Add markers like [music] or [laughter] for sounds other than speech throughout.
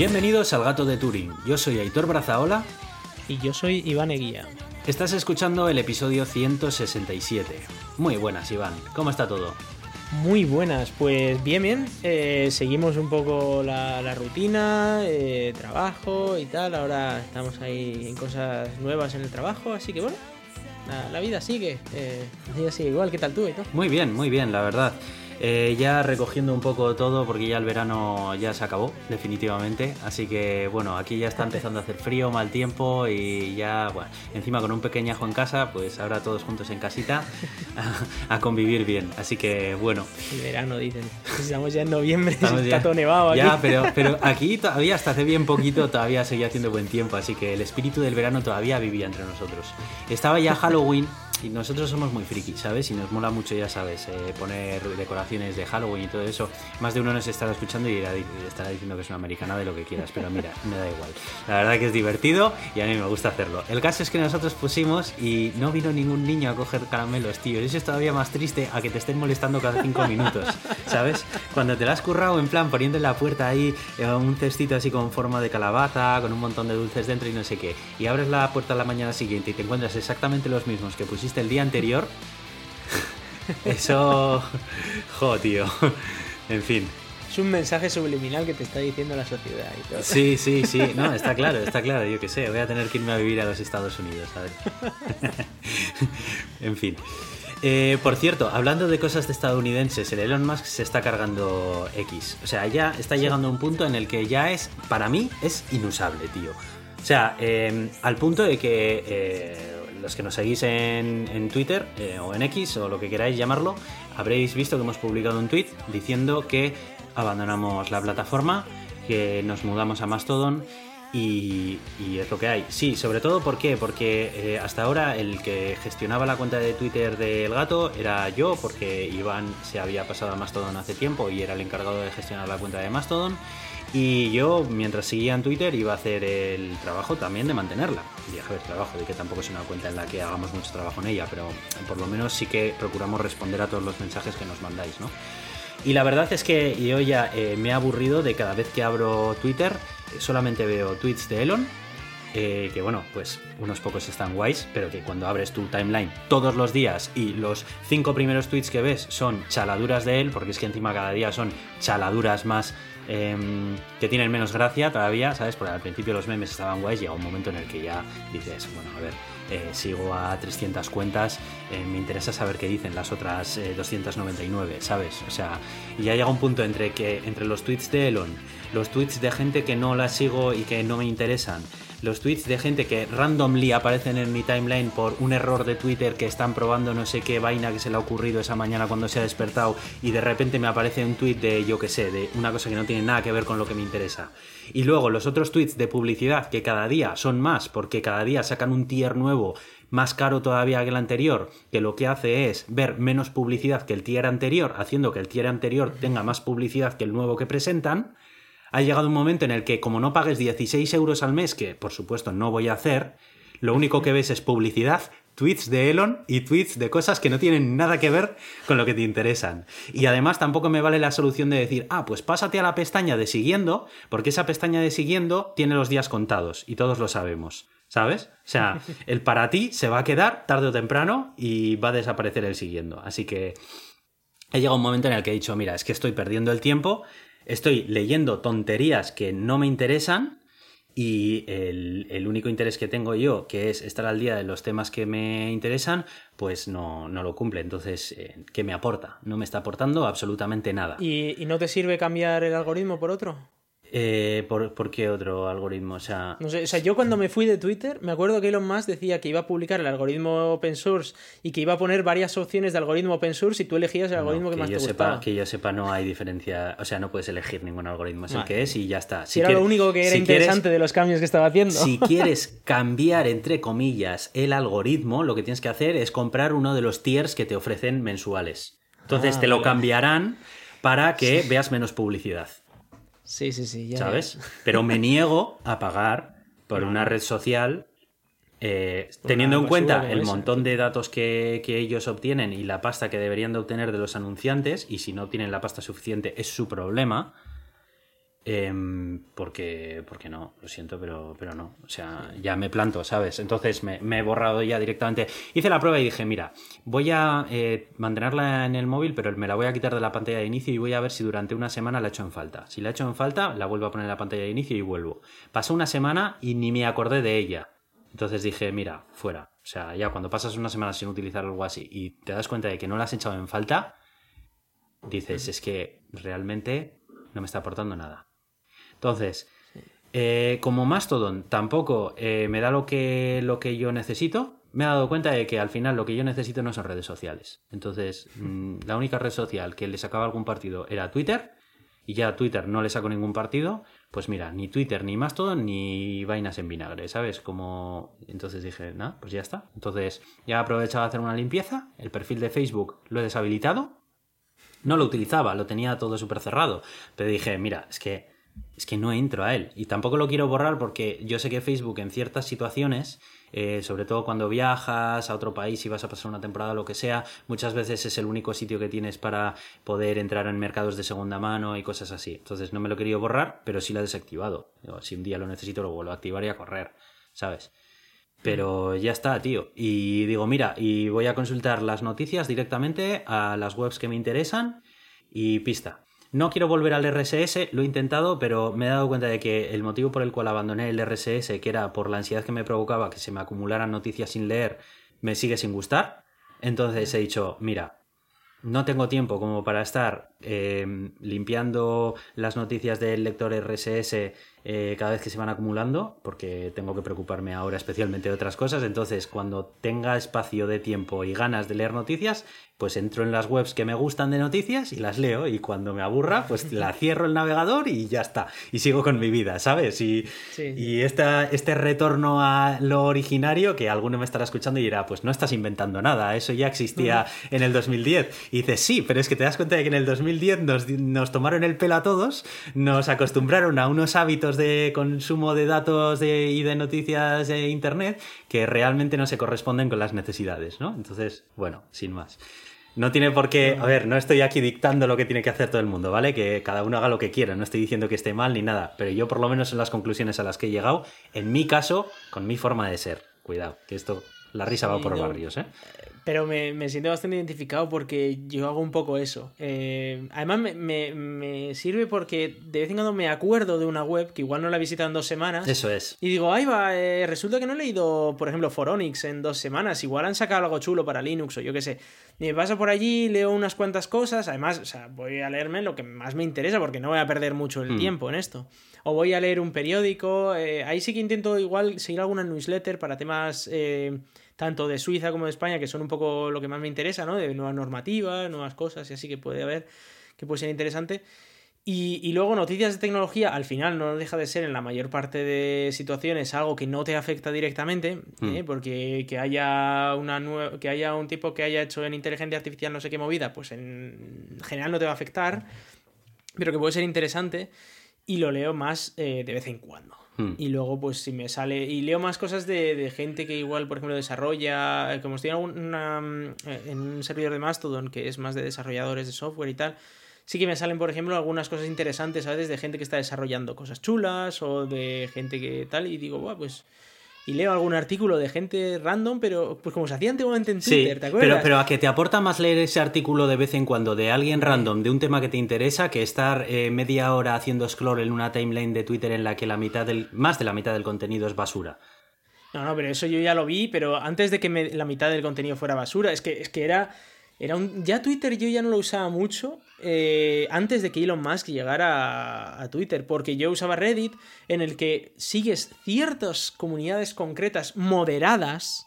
Bienvenidos al Gato de Turing. Yo soy Aitor Brazaola. Y yo soy Iván Eguía. Estás escuchando el episodio 167. Muy buenas, Iván. ¿Cómo está todo? Muy buenas, pues bien, bien. Eh, seguimos un poco la, rutina, eh, trabajo y tal. Ahora estamos ahí en cosas nuevas en el trabajo, así que bueno, la, vida sigue. Eh, la vida sigue igual. ¿Qué tal tú, Aitor? Muy bien, muy bien, la verdad. Eh, ya recogiendo un poco todo porque ya el verano ya se acabó definitivamente, así que bueno, aquí ya está empezando a hacer frío, mal tiempo y ya, bueno, encima con un pequeñajo en casa, pues ahora todos juntos en casita a, convivir bien, así que bueno. El verano dicen, estamos ya en noviembre, [laughs] está todo nevado aquí. Ya, pero, pero aquí todavía hasta hace bien poquito todavía seguía haciendo buen tiempo, así que el espíritu del verano todavía vivía entre nosotros. Estaba ya Halloween y nosotros somos muy frikis, ¿sabes? Y nos mola mucho, ya sabes, eh, poner decoraciones de Halloween y todo eso. Más de uno nos estará escuchando y estará diciendo que es una americana de lo que quieras, pero mira, me da igual. La verdad que es divertido y a mí me gusta hacerlo. El caso es que nosotros pusimos y no vino ningún niño a coger caramelos, tío. Eso es todavía más triste a que te estén molestando cada cinco minutos, ¿sabes? Cuando te la has currado en plan poniendo en la puerta ahí eh, un cestito así con forma de calabaza, con un montón de dulces dentro y no sé qué, y abres la puerta la mañana siguiente y te encuentras exactamente los mismos que pusiste el día anterior. [laughs] Eso. [laughs] Jo, tío. En fin. Es un mensaje subliminal que te está diciendo la sociedad y todo. Sí, sí, sí. [laughs] No, está claro, está claro. Yo qué sé, voy a tener que irme a vivir a los Estados Unidos, ¿sabes? en fin. Eh, por cierto, hablando de cosas de estadounidenses, el Elon Musk se está cargando X. O sea, ya está llegando a un punto en el que ya es, para mí, es inusable, tío. O sea, eh, al punto de que eh, los que nos seguís en, Twitter eh, o en X o lo que queráis llamarlo, habréis visto que hemos publicado un tweet diciendo que abandonamos la plataforma, que nos mudamos a Mastodon y, es lo que hay. Sí, sobre todo ¿por porque eh, hasta ahora el que gestionaba la cuenta de Twitter del gato era yo, porque Iván se había pasado a Mastodon hace tiempo y era el encargado de gestionar la cuenta de Mastodon. Y yo, mientras seguía en Twitter, iba a hacer el trabajo también de mantenerla. Y a ver, trabajo, de que tampoco es una cuenta en la que hagamos mucho trabajo en ella, pero por lo menos sí que procuramos responder a todos los mensajes que nos mandáis, ¿no? Y la verdad es que yo ya eh, me he aburrido de cada vez que abro Twitter, solamente veo tweets de Elon, eh, que bueno, pues unos pocos están guays, pero que cuando abres tu timeline todos los días y los cinco primeros tweets que ves son chaladuras de él, porque es que encima cada día son chaladuras más Em, que tienen menos gracia todavía, ¿sabes? Porque al principio los memes estaban guays, llega un momento en el que ya dices, bueno, a ver, eh, sigo a 300 cuentas, eh, me interesa saber qué dicen las otras 299, eh, ¿sabes? O sea, ya llega un punto entre que entre los tweets de Elon, los tweets de gente que no la sigo y que no me interesan, los tweets de gente que randomly aparecen en mi timeline por un error de Twitter que están probando no sé qué vaina que se le ha ocurrido esa mañana cuando se ha despertado y de repente me aparece un tweet de yo que sé, de una cosa que no tiene nada que ver con lo que me interesa. Y luego los otros tweets de publicidad que cada día son más porque cada día sacan un tier nuevo más caro todavía que el anterior, que lo que hace es ver menos publicidad que el tier anterior, haciendo que el tier anterior tenga más publicidad que el nuevo que presentan, ha llegado un momento en el que como no pagues 16 euros al mes, que por supuesto no voy a hacer, lo único que ves es publicidad, tweets de Elon y tweets de cosas que no tienen nada que ver con lo que te interesan. Y además tampoco me vale la solución de decir, ah, pues pásate a la pestaña de siguiendo, porque esa pestaña de siguiendo tiene los días contados y todos lo sabemos. ¿Sabes? O sea, el para ti se va a quedar tarde o temprano y va a desaparecer el siguiendo. Así que he llegado un momento en el que he dicho, mira, es que estoy perdiendo el tiempo, estoy leyendo tonterías que no me interesan y el, único interés que tengo yo, que es estar al día de los temas que me interesan, pues no, no lo cumple. Entonces, eh, ¿qué me aporta? No me está aportando absolutamente nada. ¿Y, ¿Y no te sirve cambiar el algoritmo por otro? Eh, ¿por, qué otro algoritmo? O sea... No sé, o sea, yo cuando me fui de Twitter, me acuerdo que Elon Musk decía que iba a publicar el algoritmo open source y que iba a poner varias opciones de algoritmo open source y tú elegías el algoritmo que, más te gustaba. que yo sepa, no hay diferencia, o sea, no puedes elegir ningún algoritmo, es el que es y ya está. Si, era lo único que era interesante de los cambios que estaba haciendo. Si [laughs] quieres cambiar, entre comillas, el algoritmo, lo que tienes que hacer es comprar uno de los tiers que te ofrecen mensuales. Entonces ah, te lo cambiarán para que veas menos publicidad. Sí, sí, sí. Ya ¿Sabes? Pero me niego a pagar por una red social eh, teniendo en cuenta el montón de datos que, ellos obtienen y la pasta que deberían de obtener de los anunciantes, y si no obtienen la pasta suficiente es su problema, Em, porque, porque no, lo siento, pero, pero no. O sea, ya me planto, ¿sabes? Entonces me, he borrado ya directamente. Hice la prueba y dije, mira, voy a eh, mantenerla en el móvil, pero me la voy a quitar de la pantalla de inicio y voy a ver si durante una semana la he hecho en falta. Si la he hecho en falta, la vuelvo a poner en la pantalla de inicio y vuelvo. Pasó una semana y ni me acordé de ella. Entonces dije, mira, fuera. O sea, ya cuando pasas una semana sin utilizar algo así y te das cuenta de que no la has echado en falta, dices, es que realmente no me está aportando nada. Entonces, eh, como Mastodon tampoco eh, me da lo que, lo que yo necesito, me he dado cuenta de que al final lo que yo necesito no son redes sociales. Entonces, [laughs] mm, la única red social que le sacaba algún partido era Twitter, y ya a Twitter no le saco ningún partido, pues mira, ni Twitter, ni Mastodon, ni vainas en vinagre, ¿sabes? Como... Entonces dije, nada, pues ya está. Entonces ya he aprovechado a hacer una limpieza, el perfil de Facebook lo he deshabilitado, no lo utilizaba, lo tenía todo súper cerrado, pero dije, mira, es que es que no entro a él. Y tampoco lo quiero borrar porque yo sé que Facebook en ciertas situaciones, eh, sobre todo cuando viajas a otro país y vas a pasar una temporada lo que sea, muchas veces es el único sitio que tienes para poder entrar en mercados de segunda mano y cosas así. Entonces no me lo he querido borrar, pero sí lo he desactivado. Si un día lo necesito, lo vuelvo a activar y a correr, ¿sabes? Pero ya está, tío. Y digo, mira, y voy a consultar las noticias directamente a las webs que me interesan y pista. No quiero volver al RSS, lo he intentado, pero me he dado cuenta de que el motivo por el cual abandoné el RSS, que era por la ansiedad que me provocaba que se me acumularan noticias sin leer, me sigue sin gustar. Entonces he dicho, mira, no tengo tiempo como para estar eh, limpiando las noticias del lector RSS eh, cada vez que se van acumulando, porque tengo que preocuparme ahora especialmente de otras cosas. Entonces, cuando tenga espacio de tiempo y ganas de leer noticias, pues entro en las webs que me gustan de noticias y las leo. Y cuando me aburra, pues la [laughs] cierro el navegador y ya está. Y sigo con mi vida, ¿sabes? Y, y este retorno a lo originario, que alguno me estará escuchando y dirá, pues no estás inventando nada, eso ya existía en el 2010. Y dices, sí, pero es que te das cuenta de que en el 2010 nos, nos tomaron el pelo a todos, nos acostumbraron a unos hábitos de consumo de datos y de noticias de Internet que realmente no se corresponden con las necesidades, ¿no? Entonces, bueno, sin más. No tiene por qué, a ver, no estoy aquí dictando lo que tiene que hacer todo el mundo, ¿vale? Que cada uno haga lo que quiera, no estoy diciendo que esté mal ni nada, pero yo por lo menos en las conclusiones a las que he llegado, en mi caso, con mi forma de ser. Cuidado, que esto, la risa va por barrios, ¿eh? Pero me, me, siento bastante identificado porque yo hago un poco eso. Eh, además me, me, me, sirve porque de vez en cuando me acuerdo de una web que igual no la he visitado en dos semanas. Eso es. Y digo, ahí va, eh, resulta que no he leído, por ejemplo, Foronix en dos semanas. Igual han sacado algo chulo para Linux o yo qué sé. Y me paso por allí, leo unas cuantas cosas. Además, o sea, voy a leerme lo que más me interesa porque no voy a perder mucho el hmm. tiempo en esto. O voy a leer un periódico. Eh, ahí sí que intento igual seguir alguna newsletter para temas tanto de Suiza como de España, que son un poco lo que más me interesa, ¿no? De nuevas normativas, nuevas cosas y así que puede haber, que puede ser interesante. Y, luego noticias de tecnología, al final no deja de ser en la mayor parte de situaciones algo que no te afecta directamente, ¿eh? hmm. porque que haya, una que haya un tipo que haya hecho en inteligencia artificial no sé qué movida, pues en general no te va a afectar, pero que puede ser interesante y lo leo más eh, de vez en cuando. Hmm. Y luego, pues si me sale. Y leo más cosas de, gente que igual, por ejemplo, desarrolla. Eh, como estoy en, eh, en un servidor de Mastodon que es más de desarrolladores de software y tal. Sí que me salen, por ejemplo, algunas cosas interesantes, ¿sabes? De gente que está desarrollando cosas chulas o de gente que tal. Y digo, Buah, pues y leo algún artículo de gente random, pero pues como se hacía antiguamente en Twitter, ¿te acuerdas? Pero, pero a que te aporta más leer ese artículo de vez en cuando de alguien random, de un tema que te interesa, que estar eh, media hora haciendo scroll en una timeline de Twitter en la que la mitad del, más de la mitad del contenido es basura. No, no, pero eso yo ya lo vi, pero antes de que la mitad del contenido fuera basura, es que, es que era era un, ya Twitter yo ya no lo usaba mucho eh, antes de que Elon Musk llegara a, Twitter, porque yo usaba Reddit en el que sigues ciertas comunidades concretas moderadas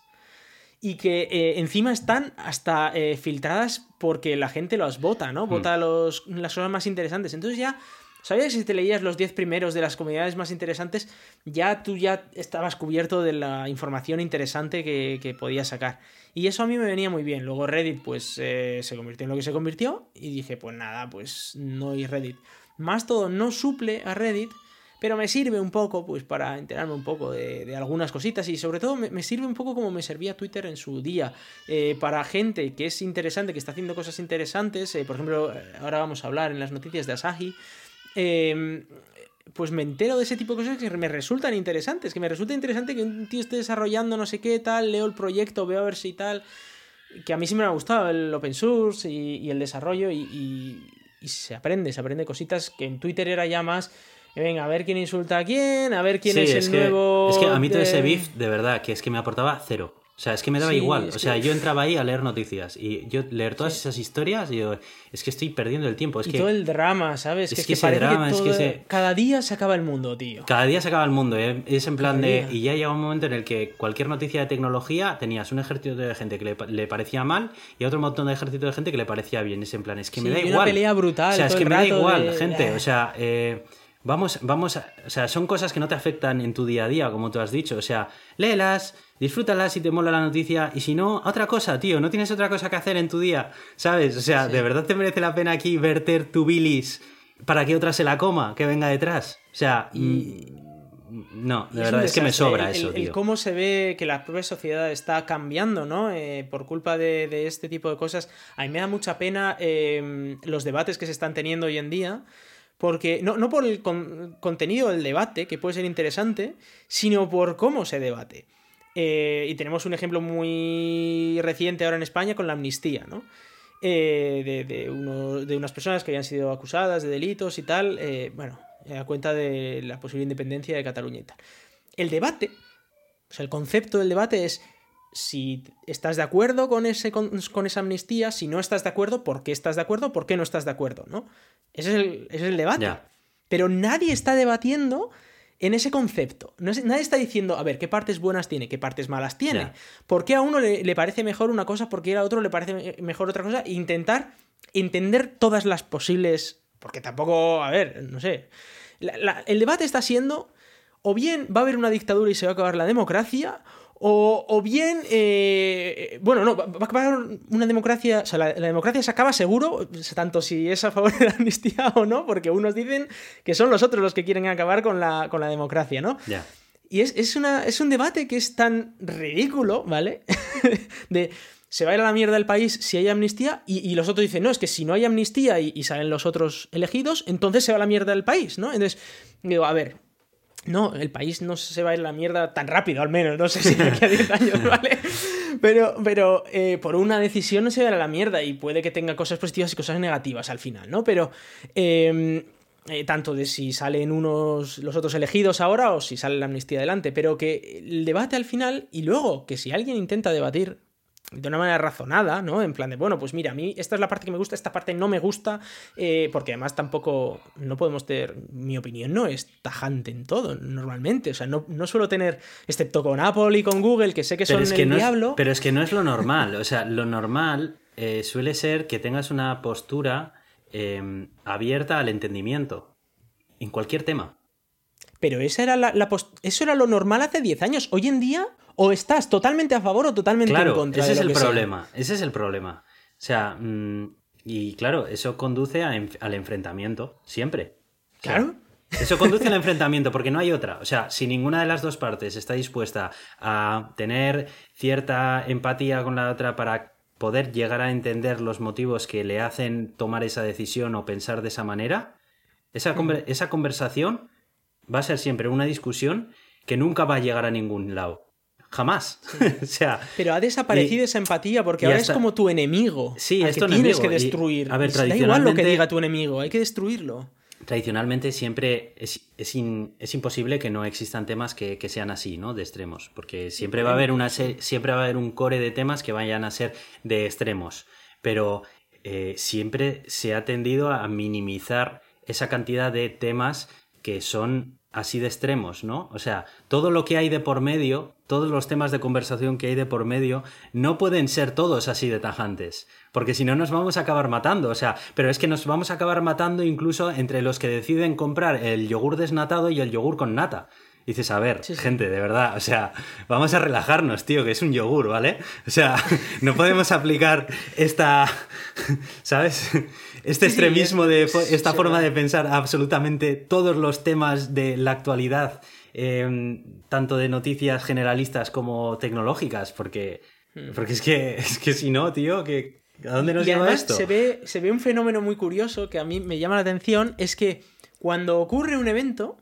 y que eh, encima están hasta eh, filtradas porque la gente las vota, ¿no? Vota hmm. los, las cosas más interesantes. Entonces ya ¿Sabías que si te leías los 10 primeros de las comunidades más interesantes, ya tú ya estabas cubierto de la información interesante que, que podías sacar? Y eso a mí me venía muy bien. Luego Reddit, pues eh, se convirtió en lo que se convirtió. Y dije, pues nada, pues no hay Reddit. Más todo no suple a Reddit, pero me sirve un poco, pues para enterarme un poco de, algunas cositas. Y sobre todo me, sirve un poco como me servía Twitter en su día. Eh, para gente que es interesante, que está haciendo cosas interesantes. Eh, por ejemplo, ahora vamos a hablar en las noticias de Asahi. Pues me entero de ese tipo de cosas que me resultan interesantes. Que me resulta interesante que un tío esté desarrollando no sé qué tal, leo el proyecto, veo a ver si tal. Que a mí sí me ha gustado el open source y, el desarrollo y, y, se aprende, se aprende cositas que en Twitter era ya más. Venga, a ver quién insulta a quién, a ver quién es, el nuevo. Es que a mí todo ese beef, de verdad, que es que me aportaba cero. O sea, es que me daba igual. O sea, yo entraba ahí a leer noticias y yo leer todas esas historias yo, es que estoy perdiendo el tiempo. Es y que, todo el drama, ¿sabes? Es que, ese drama, es que cada día se acaba el mundo, tío. Cada día se acaba el mundo, ¿eh? Es en plan de... Y ya llega un momento en el que cualquier noticia de tecnología tenías un ejército de gente que le, parecía mal y otro montón de ejército de gente que le parecía bien. Es en plan, es que me da igual. una pelea brutal. O sea, es que me da igual, gente. O sea, eh, Vamos, vamos, a, o sea, son cosas que no te afectan en tu día a día, como tú has dicho. O sea, léelas, disfrútalas si te mola la noticia, y si no, otra cosa, tío, no tienes otra cosa que hacer en tu día, ¿sabes? O sea, ¿de verdad te merece la pena aquí verter tu bilis para que otra se la coma, que venga detrás? O sea, y... Mm, no, de verdad, es que me sobra eso, tío. El cómo se ve que la propia sociedad está cambiando, ¿no? Eh, por culpa de, este tipo de cosas. A mí me da mucha pena eh, los debates que se están teniendo hoy en día porque no, no por el contenido del debate, que puede ser interesante, sino por cómo se debate. Eh, y tenemos un ejemplo muy reciente ahora en España con la amnistía, ¿no? Eh, de, unas personas que habían sido acusadas de delitos y tal, eh, bueno, a cuenta de la posible independencia de Cataluña y tal. El debate, o sea, el concepto del debate es si estás de acuerdo con, ese, con, esa amnistía, si no estás de acuerdo, ¿por qué estás de acuerdo? ¿Por qué no estás de acuerdo? ¿no? Ese es el, es el debate. Pero nadie está debatiendo en ese concepto. nadie está diciendo, a ver, ¿qué partes buenas tiene? ¿Qué partes malas tiene? ¿Por qué a uno le, parece mejor una cosa? ¿Por qué a otro le parece mejor otra cosa? Intentar entender todas las posibles... Porque tampoco, a ver, no sé. el debate está siendo, o bien va a haber una dictadura y se va a acabar la democracia, o, bien, eh, bueno, no, va a acabar una democracia, o sea, la, democracia se acaba seguro, tanto si es a favor de la amnistía o no, porque unos dicen que son los otros los que quieren acabar con la, con la democracia, ¿no? Ya. Y es, una, es un debate que es tan ridículo, ¿vale? [laughs] de se va a ir a la mierda el país si hay amnistía y, los otros dicen, no, es que si no hay amnistía y, y, salen los otros elegidos, entonces se va a la mierda del país, ¿no? Entonces, digo, a ver, no, el país no se va a ir a la mierda tan rápido, al menos. No sé si de aquí a 10 años, [laughs] ¿vale? Pero, pero eh, por una decisión no se va a ir a la mierda y puede que tenga cosas positivas y cosas negativas al final, ¿no? Pero em, eh, tanto de si salen unos los otros elegidos ahora o si sale la amnistía adelante, pero que el debate al final y luego que si alguien intenta debatir de una manera razonada, ¿no? En plan de, bueno, pues mira, a mí esta es la parte que me gusta, esta parte no me gusta, eh, porque además tampoco, no podemos tener, mi opinión no es tajante en todo, normalmente, o sea, no, suelo tener, excepto con Apple y con Google, que sé que son el diablo. pero es que no es lo normal, o sea, lo normal eh, suele ser que tengas una postura em, abierta al entendimiento, en cualquier tema. Pero esa era la, eso era lo normal hace 10 años. Hoy en día o estás totalmente a favor o totalmente en contra. Ese es el problema. Ese es el problema. O sea, mm, y claro, eso conduce al enfrentamiento, siempre. claro. Eso conduce al [laughs] enfrentamiento, porque no hay otra. O sea, si ninguna de las dos partes está dispuesta a tener cierta empatía con la otra para poder llegar a entender los motivos que le hacen tomar esa decisión o pensar de esa manera, esa, esa conversación va a ser siempre una discusión que nunca va a llegar a ningún lado. Jamás. [laughs] o sea, Pero ha desaparecido esa empatía porque ahora es como tu enemigo. Sí, esto que tienes que destruir. a ver, Da igual lo que diga tu enemigo, hay que destruirlo. Tradicionalmente siempre es, es, imposible que no existan temas que, sean así, ¿no? De extremos. Porque siempre va a haber una siempre va a haber un core de temas que vayan a ser de extremos. Pero eh, siempre se ha tendido a minimizar esa cantidad de temas que son así de extremos, ¿no? O sea, todo lo que hay de por medio, todos los temas de conversación que hay de por medio, no pueden ser todos así de tajantes, porque si no nos vamos a acabar matando, o sea, pero es que nos vamos a acabar matando incluso entre los que deciden comprar el yogur desnatado y el yogur con nata. dices, a ver, gente, de verdad, o sea, vamos a relajarnos, tío, que es un yogur, ¿vale? O sea, [laughs] no podemos aplicar esta, [laughs] ¿sabes? Este extremismo de esta forma de pensar absolutamente todos los temas de la actualidad, em, tanto de noticias generalistas como tecnológicas, porque, hmm. porque es, que, [laughs] es que si no, tío, que, ¿a dónde nos lleva esto? Se ve, se ve un fenómeno muy curioso que a mí me llama la atención, es que cuando ocurre un evento,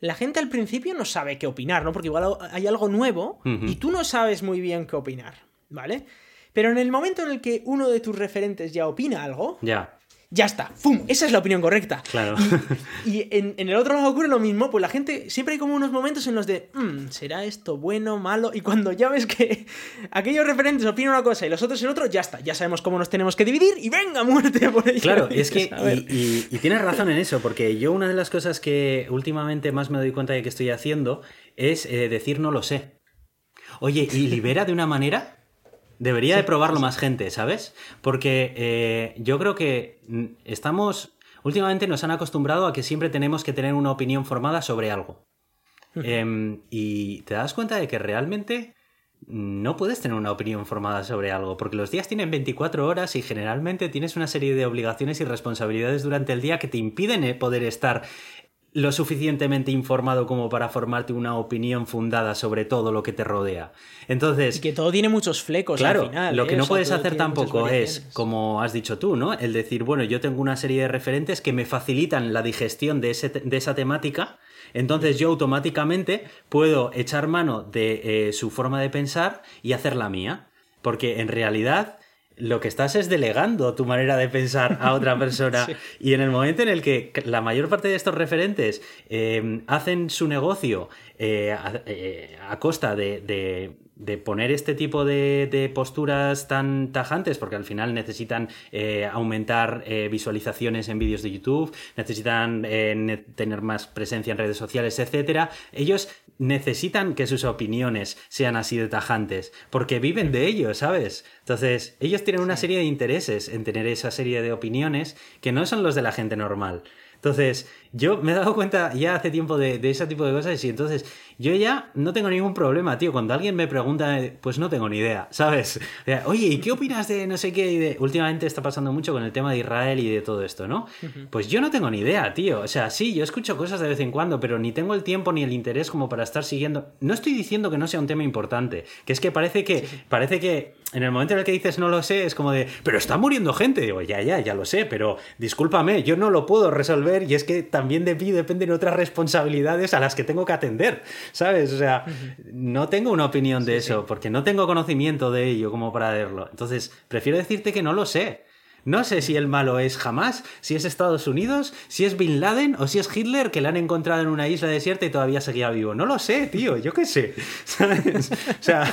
la gente al principio no sabe qué opinar, ¿no? Porque igual hay algo nuevo y tú no sabes muy bien qué opinar, ¿vale? Pero en el momento en el que uno de tus referentes ya opina algo, Ya. Ya está, ¡fum! Esa es la opinión correcta. Claro. [laughs] Y en, en el otro lado ocurre lo mismo, pues la gente, siempre hay como unos momentos en los de, "Mm, ¿será esto bueno, malo? Y cuando ya ves que [laughs] aquellos referentes opinan una cosa y los otros el otro, ya está, ya sabemos cómo nos tenemos que dividir y venga, muerte por ello. Claro, Y [laughs] es que, y tienes razón en eso, porque yo una de las cosas que últimamente más me doy cuenta de que estoy haciendo es eh, decir no lo sé. Oye, y libera de una manera, debería de probarlo más gente, ¿sabes? Porque eh, yo creo que estamos, últimamente nos han acostumbrado a que siempre tenemos que tener una opinión formada sobre algo. Em, y te das cuenta de que realmente no puedes tener una opinión formada sobre algo, porque los días tienen 24 horas y generalmente tienes una serie de obligaciones y responsabilidades durante el día que te impiden eh, poder estar lo suficientemente informado como para formarte una opinión fundada sobre todo lo que te rodea. Entonces, Y que todo tiene muchos flecos Claro, al final. lo ¿eh? que O no sea, puedes hacer tampoco es, como has dicho tú, ¿no? El decir, bueno, yo tengo una serie de referentes que me facilitan la digestión de, ese de esa temática, entonces yo automáticamente puedo echar mano de eh, su forma de pensar y hacer la mía. Porque en realidad lo que estás es delegando tu manera de pensar a otra [laughs] persona. Sí. Y en el momento en el que la mayor parte de estos referentes eh, hacen su negocio eh, a, eh, a costa de, de- de poner este tipo de, de posturas tan tajantes, porque al final necesitan eh, aumentar eh, visualizaciones en vídeos de YouTube, necesitan eh, ne- tener más presencia en redes sociales, etcétera, ellos necesitan que sus opiniones sean así de tajantes, porque viven de ello, ¿sabes? Entonces, ellos tienen una serie de intereses en tener esa serie de opiniones que no son los de la gente normal. Entonces, yo me he dado cuenta ya hace tiempo de, de ese tipo de cosas y entonces yo ya no tengo ningún problema, tío. Cuando alguien me pregunta, pues no tengo ni idea, ¿sabes? Oye, ¿y qué opinas de no sé qué? Y de... Últimamente está pasando mucho con el tema de Israel y de todo esto, ¿no? Pues yo no tengo ni idea, tío. O sea, sí, yo escucho cosas de vez en cuando, pero ni tengo el tiempo ni el interés como para estar siguiendo. No estoy diciendo que no sea un tema importante, que es que parece que, parece que en el momento en el que dices no lo sé, es como de, pero está muriendo gente. Digo, ya, ya, ya lo sé, pero discúlpame, yo no lo puedo resolver y es que también de mí dependen otras responsabilidades a las que tengo que atender, ¿sabes? O sea, no tengo una opinión de eso, porque no tengo conocimiento de ello como para verlo. Entonces, prefiero decirte que no lo sé. No sé si el malo es Hamas, si es Estados Unidos, si es Bin Laden o si es Hitler que le han encontrado en una isla desierta y todavía seguía vivo. No lo sé, tío, yo qué sé. [laughs] ¿Sabes? O sea,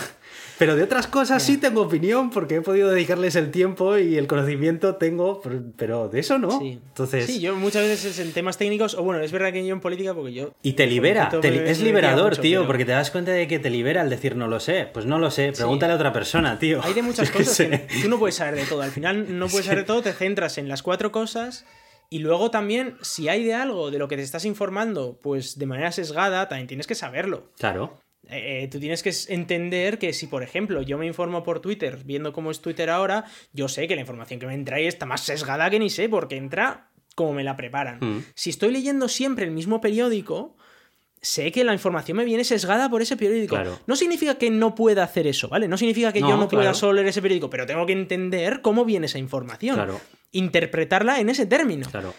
pero de otras cosas sí tengo opinión porque he podido dedicarles el tiempo y el conocimiento tengo, pero- de eso no. Sí. Entonces, Sí, yo muchas veces en temas técnicos, o bueno, es verdad que yo en política, porque yo. y te libera, te li- es liberador, mucho, tío, pero- porque te das cuenta de que te libera al decir no lo sé. Pues no lo sé, pregúntale a otra persona, tío. Hay de [laughs] muchas Yo cosas sé. que tú no puedes saber de todo. Al final no puedes saber de todo, te centras en las cuatro cosas. Y luego también, si hay de algo de lo que te estás informando, pues de manera sesgada, también tienes que saberlo. Claro. Eh, eh, tú tienes que entender que si, por ejemplo, yo me informo por Twitter, viendo cómo es Twitter ahora, yo sé que la información que me entra ahí está más sesgada que ni sé, porque entra como me la preparan. Mm. Si estoy leyendo siempre el mismo periódico, sé que la información me viene sesgada por ese periódico. Claro. No significa que no pueda hacer eso, ¿vale? No significa que No, yo no pueda solo leer ese periódico, pero tengo que entender cómo viene esa información. Claro. Interpretarla en ese término. Claro.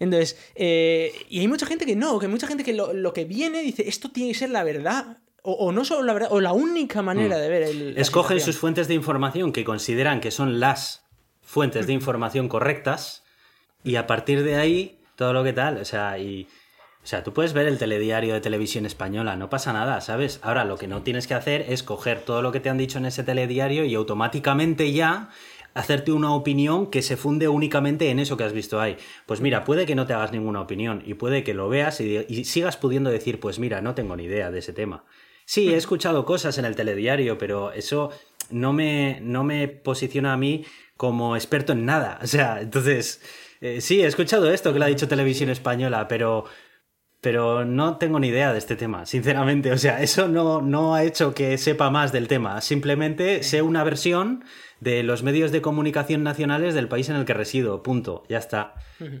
Entonces, eh, y hay mucha gente que no, que hay mucha gente que lo, lo que viene dice, esto tiene que ser la verdad. O, o no solo la verdad, o la única manera de ver el. Escogen sus fuentes de información que consideran que son las fuentes de información correctas y a partir de ahí todo lo que tal, o sea, y o sea, tú puedes ver el telediario de televisión española, no pasa nada, ¿sabes? Ahora lo que no tienes que hacer es coger todo lo que te han dicho en ese telediario y automáticamente ya hacerte una opinión que se funde únicamente en eso que has visto ahí. Pues mira, puede que no te hagas ninguna opinión y puede que lo veas y, y sigas pudiendo decir, pues mira, no tengo ni idea de ese tema. Sí, he escuchado cosas en el telediario, pero eso no me, no me posiciona a mí como experto en nada. [laughs] O sea, entonces, eh, sí, he escuchado esto que lo ha dicho Televisión Española, pero, pero no tengo ni idea de este tema, sinceramente. O sea, eso no, no ha hecho que sepa más del tema. Simplemente sé una versión de los medios de comunicación nacionales del país en el que resido. Punto. Ya está.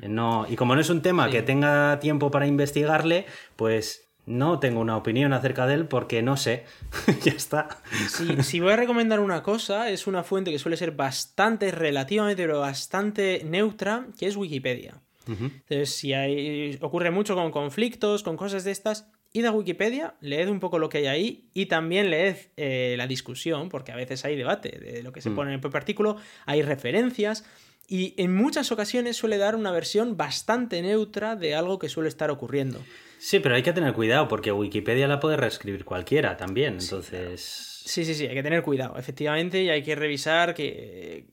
No, y como no es un tema que tenga tiempo para investigarle, pues no tengo una opinión acerca de él porque no sé. [laughs] ya está. Si, si voy a recomendar una cosa, es una fuente que suele ser bastante, relativamente, pero bastante neutra, que es Wikipedia. Entonces, si hay, ocurre mucho con conflictos, con cosas de estas, id a Wikipedia, leed un poco lo que hay ahí y también leed eh, la discusión, porque a veces hay debate de lo que se Mm. pone en el propio artículo, hay referencias y en muchas ocasiones suele dar una versión bastante neutra de algo que suele estar ocurriendo. Sí, pero hay que tener cuidado porque Wikipedia la puede reescribir cualquiera también. Entonces. Sí, sí, sí, hay que tener cuidado, efectivamente, y hay que revisar que...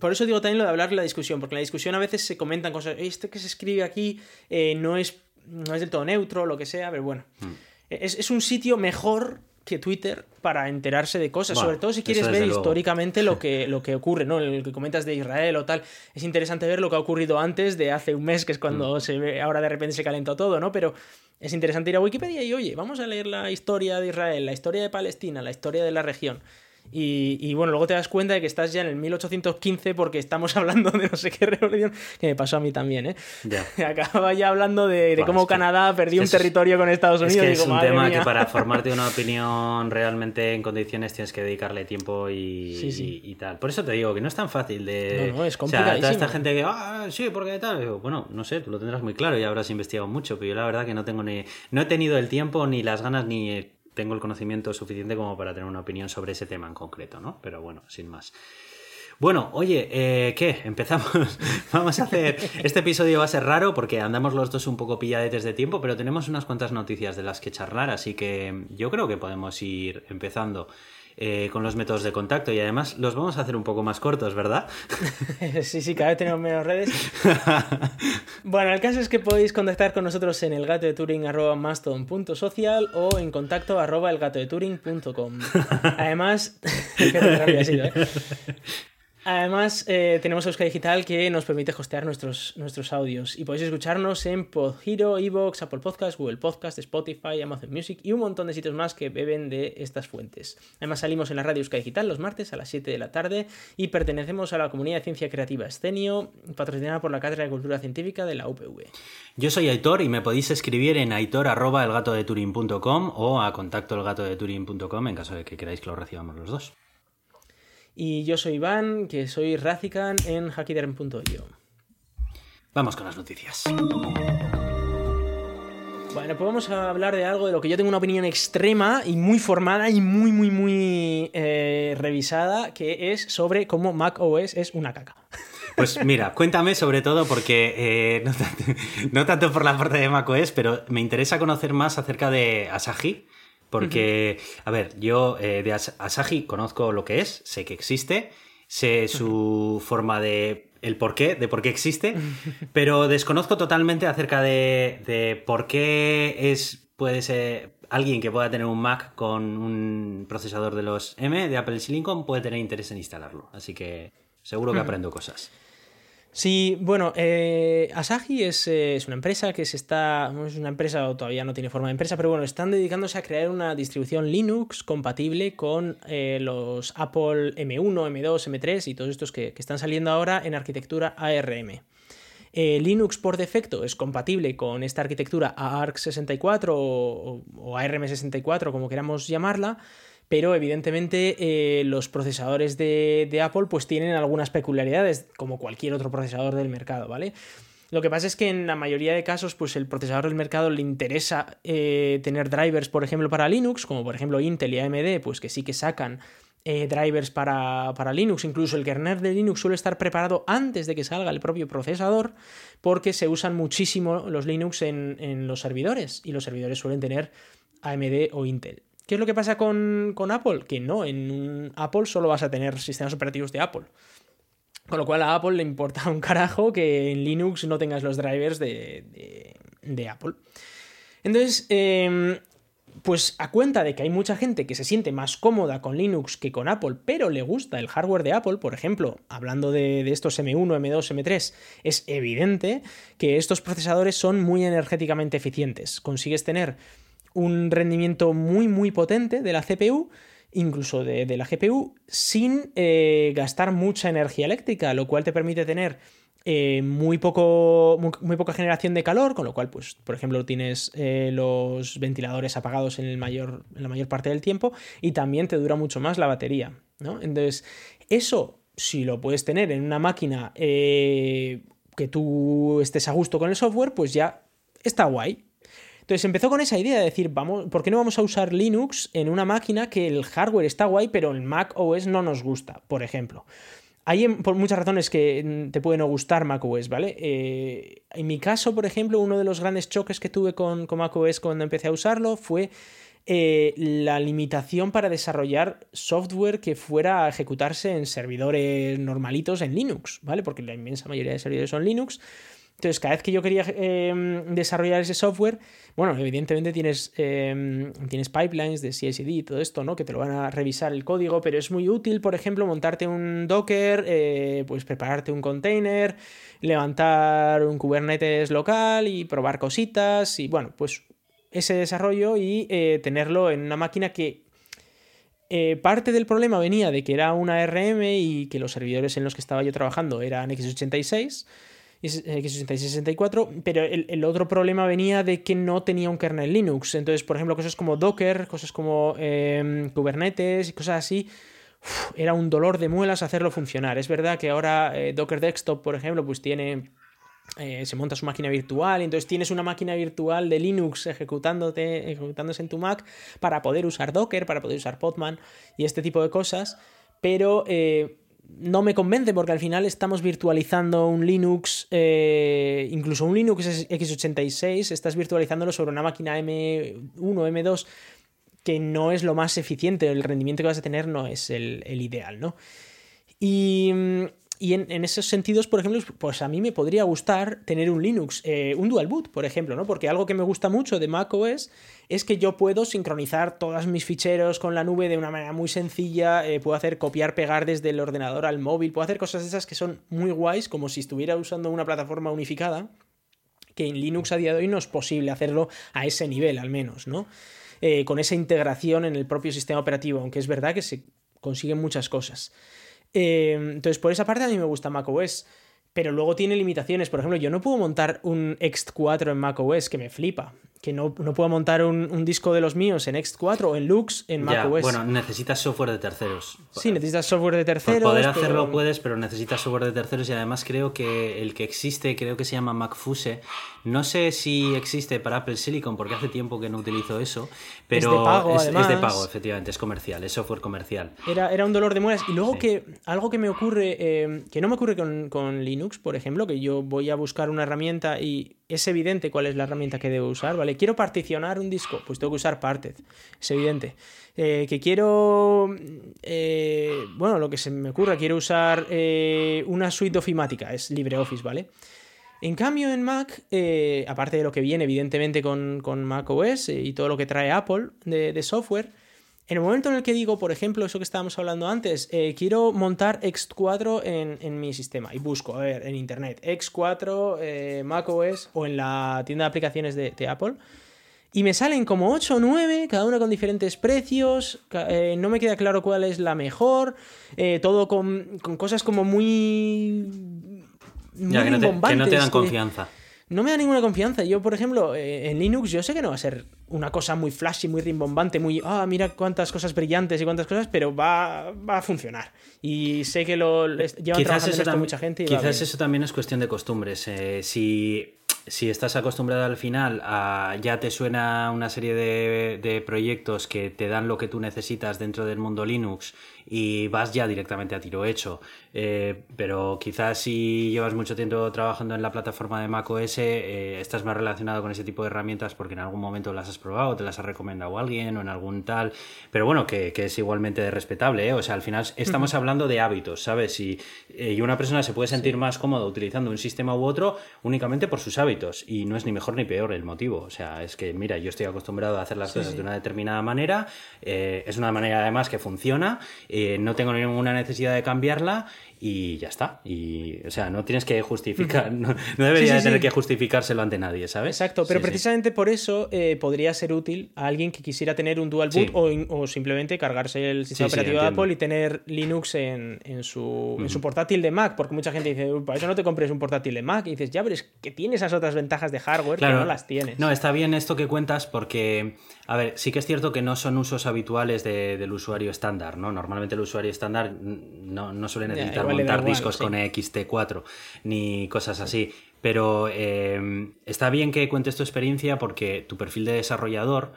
Por eso digo también lo de hablar de la discusión, porque en la discusión a veces se comentan cosas, "Eh, esto que se escribe aquí eh, no, es, no es del todo neutro, lo que sea, pero bueno. Mm. Es, es un sitio mejor que Twitter para enterarse de cosas, Bueno, sobre todo si quieres ver luego. históricamente lo que, lo que ocurre, ¿no? El que comentas de Israel o tal. Es interesante ver lo que ha ocurrido antes de hace un mes, que es cuando Mm. se ve, ahora de repente se calentó todo, ¿no? Pero es interesante ir a Wikipedia y, oye, vamos a leer la historia de Israel, la historia de Palestina, la historia de la región. Y, y, bueno, luego te das cuenta de que estás ya en el 1815 porque estamos [laughs] hablando de no sé qué revolución, que me pasó a mí también, ¿eh? Ya. [laughs] Acababa ya hablando de, cómo es que- Canadá perdió un es que es- territorio con Estados Es Unidos. que Digo, es un "Madre tema mía". que para formarte una [laughs] opinión realmente en condiciones tienes que dedicarle tiempo y, Sí, sí. y- y tal. Por eso te digo que no es tan fácil de. No, no, es O sea, toda esta complicadísimo. gente que, ah, sí, porque tal. Digo, Bueno, no sé, tú lo tendrás muy claro y habrás investigado mucho, pero yo la verdad que no tengo ni. No he tenido el tiempo, ni las ganas, ni tengo el conocimiento suficiente como para tener una opinión sobre ese tema en concreto, ¿no? Pero bueno, sin más. Bueno, oye, eh, ¿qué? Empezamos. [laughs] Vamos a hacer. Este episodio va a ser raro porque andamos los dos un poco pilladetes de tiempo, pero tenemos unas cuantas noticias de las que charlar, así que yo creo que podemos ir empezando eh, con los métodos de contacto y además los vamos a hacer un poco más cortos, ¿verdad? [laughs] sí, sí, cada vez tenemos menos redes. [laughs] Bueno, el caso es que podéis contactar con nosotros en elgatodeturing.maston.social o en contacto arroba elgatodeturing.com. [laughs] Además, qué rápido ha sido, ¿eh? Además, eh, tenemos Euska Digital que nos permite hostear nuestros, nuestros audios y podéis escucharnos en Podhero, Evox, Apple Podcast, Google Podcast, Spotify, Amazon Music y un montón de sitios más que beben de estas fuentes. Además, salimos en la radio Euska Digital los martes a las 7 de la tarde y pertenecemos a la comunidad de ciencia creativa Escenio, patrocinada por la Cátedra de Cultura Científica de la UPV. Yo soy Aitor y me podéis escribir en aitor.elgatodeturing.com o a contacto elgatodeturing.com en caso de que queráis que lo recibamos los dos. Y yo soy Iván, que soy Razikan en hackiderm.io. Vamos con las noticias. Bueno, pues vamos a hablar de algo de lo que yo tengo una opinión extrema y muy formada y muy, muy, muy eh, revisada, que es sobre cómo Mac OS es una caca. [laughs] Pues mira, cuéntame sobre todo porque eh, no, tanto, [laughs] no tanto por la parte de macOS, pero me interesa conocer más acerca de Asahi. Porque, a ver, yo eh, de As- Asahi conozco lo que es, sé que existe, sé su forma de. el por qué, de por qué existe, [laughs] pero desconozco totalmente acerca de, de por qué es. puede ser. alguien que pueda tener un Mac con un procesador de los M de Apple Silicon puede tener interés en instalarlo. Así que seguro que aprendo cosas. Sí, bueno, eh, Asahi es, eh, es una empresa que se está. Es una empresa, o todavía no tiene forma de empresa, pero bueno, están dedicándose a crear una distribución Linux compatible con eh, los Apple M1, M2, M3 y todos estos que, que están saliendo ahora en arquitectura ARM. Linux por defecto es compatible con esta arquitectura ARC64 o, o ARM64, como queramos llamarla, pero evidentemente eh, los procesadores de, Apple pues tienen algunas peculiaridades, como cualquier otro procesador del mercado, ¿vale? Lo que pasa es que en la mayoría de casos, pues el procesador del mercado le interesa eh, tener drivers, por ejemplo, para Linux, como por ejemplo Intel y AMD, pues que sí que sacan eh, drivers para, para, Linux. Incluso el kernel de Linux suele estar preparado antes de que salga el propio procesador, porque se usan muchísimo los Linux en, en los servidores, y los servidores suelen tener AMD o Intel. ¿Qué es lo que pasa con, con Apple? Que no, en Apple solo vas a tener sistemas operativos de Apple. Con lo cual a Apple le importa [laughs] un carajo que en Linux no tengas los drivers de, de, Apple. Entonces, eh, pues a cuenta de que hay mucha gente que se siente más cómoda con Linux que con Apple, pero le gusta el hardware de Apple, por ejemplo, hablando de, estos M1, M2, M3, es evidente que estos procesadores son muy energéticamente eficientes. Consigues tener un rendimiento muy, muy potente de la CPU incluso de, de la GPU, sin eh, gastar mucha energía eléctrica, lo cual te permite tener eh, muy, poco, muy, poca generación de calor, con lo cual, pues, por ejemplo, tienes eh, los ventiladores apagados en, el mayor, en la mayor parte del tiempo y también te dura mucho más la batería, ¿no? Entonces, eso, si lo puedes tener en una máquina que tú estés a gusto con el software, pues ya está guay. Entonces empezó con esa idea de decir, vamos, ¿por qué no vamos a usar Linux en una máquina que el hardware está guay, pero el Mac OS no nos gusta, por ejemplo? Hay por muchas razones que te puede no gustar macOS, ¿vale? Eh, en mi caso, por ejemplo, uno de los grandes choques que tuve con, con macOS cuando empecé a usarlo fue eh, la limitación para desarrollar software que fuera a ejecutarse en servidores normalitos en Linux, ¿vale? Porque la inmensa mayoría de servidores son Linux. Entonces, cada vez que yo quería em, desarrollar ese software, bueno, evidentemente tienes, em, tienes pipelines de CSD y todo esto, ¿no? Que te lo van a revisar el código, pero es muy útil, por ejemplo, montarte un Docker, eh, pues prepararte un container, levantar un Kubernetes local y probar cositas y, bueno, pues ese desarrollo y eh, tenerlo en una máquina que eh, parte del problema venía de que era una RM y que los servidores en los que estaba yo trabajando eran x86 x86-64, pero el, otro problema venía de que no tenía un kernel Linux. Entonces, por ejemplo, cosas como Docker, cosas como em, Kubernetes y cosas así, era un dolor de muelas hacerlo funcionar. Es verdad que ahora eh, Docker Desktop, por ejemplo, pues tiene... Eh, se monta su máquina virtual, entonces tienes una máquina virtual de Linux ejecutándote, ejecutándose en tu Mac para poder usar Docker, para poder usar Podman y este tipo de cosas, pero eh, no me convence porque al final estamos virtualizando un Linux, eh, incluso un Linux x86, estás virtualizándolo sobre una máquina M1, M2, que no es lo más eficiente, el rendimiento que vas a tener no es el, el ideal, ¿no? Y mm, y en, esos sentidos, por ejemplo, pues a mí me podría gustar tener un Linux, eh, un dual boot, por ejemplo, ¿no? Porque algo que me gusta mucho de macOS es que yo puedo sincronizar todos mis ficheros con la nube de una manera muy sencilla, eh, puedo hacer copiar, pegar desde el ordenador al móvil, puedo hacer cosas de esas que son muy guays, como si estuviera usando una plataforma unificada, que en Linux a día de hoy no es posible hacerlo a ese nivel, al menos, ¿no? Eh, con esa integración en el propio sistema operativo, aunque es verdad que se consiguen muchas cosas. Eh, entonces, por esa parte a mí me gusta macOS. Pero luego tiene limitaciones. Por ejemplo, yo no puedo montar un X4 en macOS, que me flipa que no, puedo montar un, disco de los míos en X4 o en Lux en macOS. Bueno, necesitas software de terceros. Sí, necesitas software de terceros. Por poder hacerlo puedes, pero necesitas software de terceros y además creo que el que existe, creo que se llama MacFuse. No sé si existe para Apple Silicon porque hace tiempo que no utilizo eso, pero es de pago, es, es de pago efectivamente, es comercial, es software comercial. Era, era un dolor de muelas. Y luego que algo que me ocurre, eh, que no me ocurre con, con Linux, por ejemplo, que yo voy a buscar una herramienta y es evidente cuál es la herramienta que debo usar, ¿vale? Quiero particionar un disco, pues tengo que usar Parted, es evidente. Eh, que quiero, eh, bueno, lo que se me ocurra, quiero usar eh, una suite ofimática, es LibreOffice, ¿vale? En cambio, en Mac, aparte de lo que viene, evidentemente, con, con Mac OS y todo lo que trae Apple de software, en el momento en el que digo, por ejemplo, eso que estábamos hablando antes, eh, quiero montar X4 en, mi sistema y busco, a ver, en internet, X4, eh, macOS o en la tienda de aplicaciones de, Apple. Y me salen como 8 o 9, cada una con diferentes precios. Eh, no me queda claro cuál es la mejor. todo con, cosas como muy. ya, que no, te, dan confianza no me da ninguna confianza. Yo, por ejemplo, eh, en Linux yo sé que no va a ser una cosa muy flashy, muy rimbombante, muy, ah, mira cuántas cosas brillantes y cuántas cosas, pero va, va a funcionar. Y sé que lo llevan quizás trabajando en mucha gente. quizás eso también es cuestión de costumbres. Eh, si si estás acostumbrado al final a ya te suena una serie de, de, proyectos que te dan lo que tú necesitas dentro del mundo Linux y vas ya directamente a tiro hecho. Eh, pero quizás si llevas mucho tiempo trabajando en la plataforma de macOS, eh, estás más relacionado con ese tipo de herramientas porque en algún momento las has probado, te las ha recomendado alguien o en algún tal. Pero bueno, que, es igualmente respetable. ¿eh? O sea, al final estamos hablando de hábitos, ¿sabes? Y, y, una persona se puede sentir más cómoda utilizando un sistema u otro únicamente por sus hábitos. Y no es ni mejor ni peor el motivo. O sea, es que, mira, yo estoy acostumbrado a hacer las cosas de una determinada manera. es una manera además que funciona eh, no tengo ninguna necesidad de cambiarla y ya está. Y, o sea, no tienes que justificar, [laughs] no, debería tener que justificárselo ante nadie, ¿sabes? Exacto, pero precisamente por eso eh, podría ser útil a alguien que quisiera tener un dual boot o, simplemente cargarse el sistema operativo de Apple y tener Linux en, su, en, su, portátil de Mac, porque mucha gente dice, para eso no te compres un portátil de Mac, y dices, ya, pero es que tiene esas otras ventajas de hardware que no las tienes. No, está bien esto que cuentas porque, a ver, sí que es cierto que no son usos habituales del usuario estándar, ¿no? Normalmente el usuario estándar no, no suele necesitar montar discos con XT4 ni cosas así. Pero eh, está bien que cuentes tu experiencia porque tu perfil de desarrollador,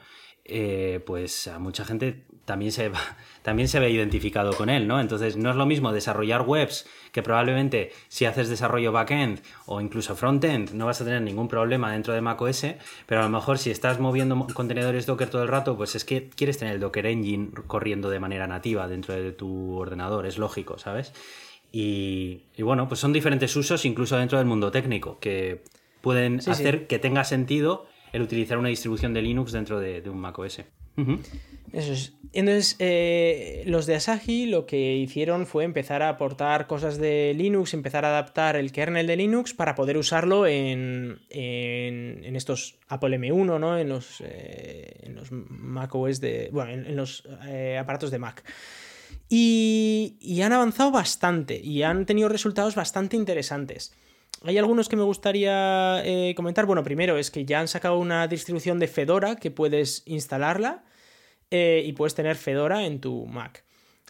eh, pues a mucha gente también se, [laughs] también se ve identificado con él, ¿no? Entonces no es lo mismo desarrollar webs que probablemente si haces desarrollo backend o incluso frontend no vas a tener ningún problema dentro de macOS, pero a lo mejor si estás moviendo contenedores Docker todo el rato, pues es que quieres tener el Docker Engine corriendo de manera nativa dentro de tu ordenador, es lógico, ¿sabes? Y, bueno, pues son diferentes usos incluso dentro del mundo técnico que pueden hacer que tenga sentido el utilizar una distribución de Linux dentro de, un macOS. Eso es. Entonces, eh, los de Asahi lo que hicieron fue empezar a aportar cosas de Linux, empezar a adaptar el kernel de Linux para poder usarlo en, en, estos Apple M1, ¿no? En los, eh, en los Mac OS de. Bueno, en, los eh, aparatos de Mac. Y, y, han avanzado bastante y han tenido resultados bastante interesantes. Hay algunos que me gustaría comentar. Bueno, primero es que ya han sacado una distribución de Fedora que puedes instalarla eh, y puedes tener Fedora en tu Mac.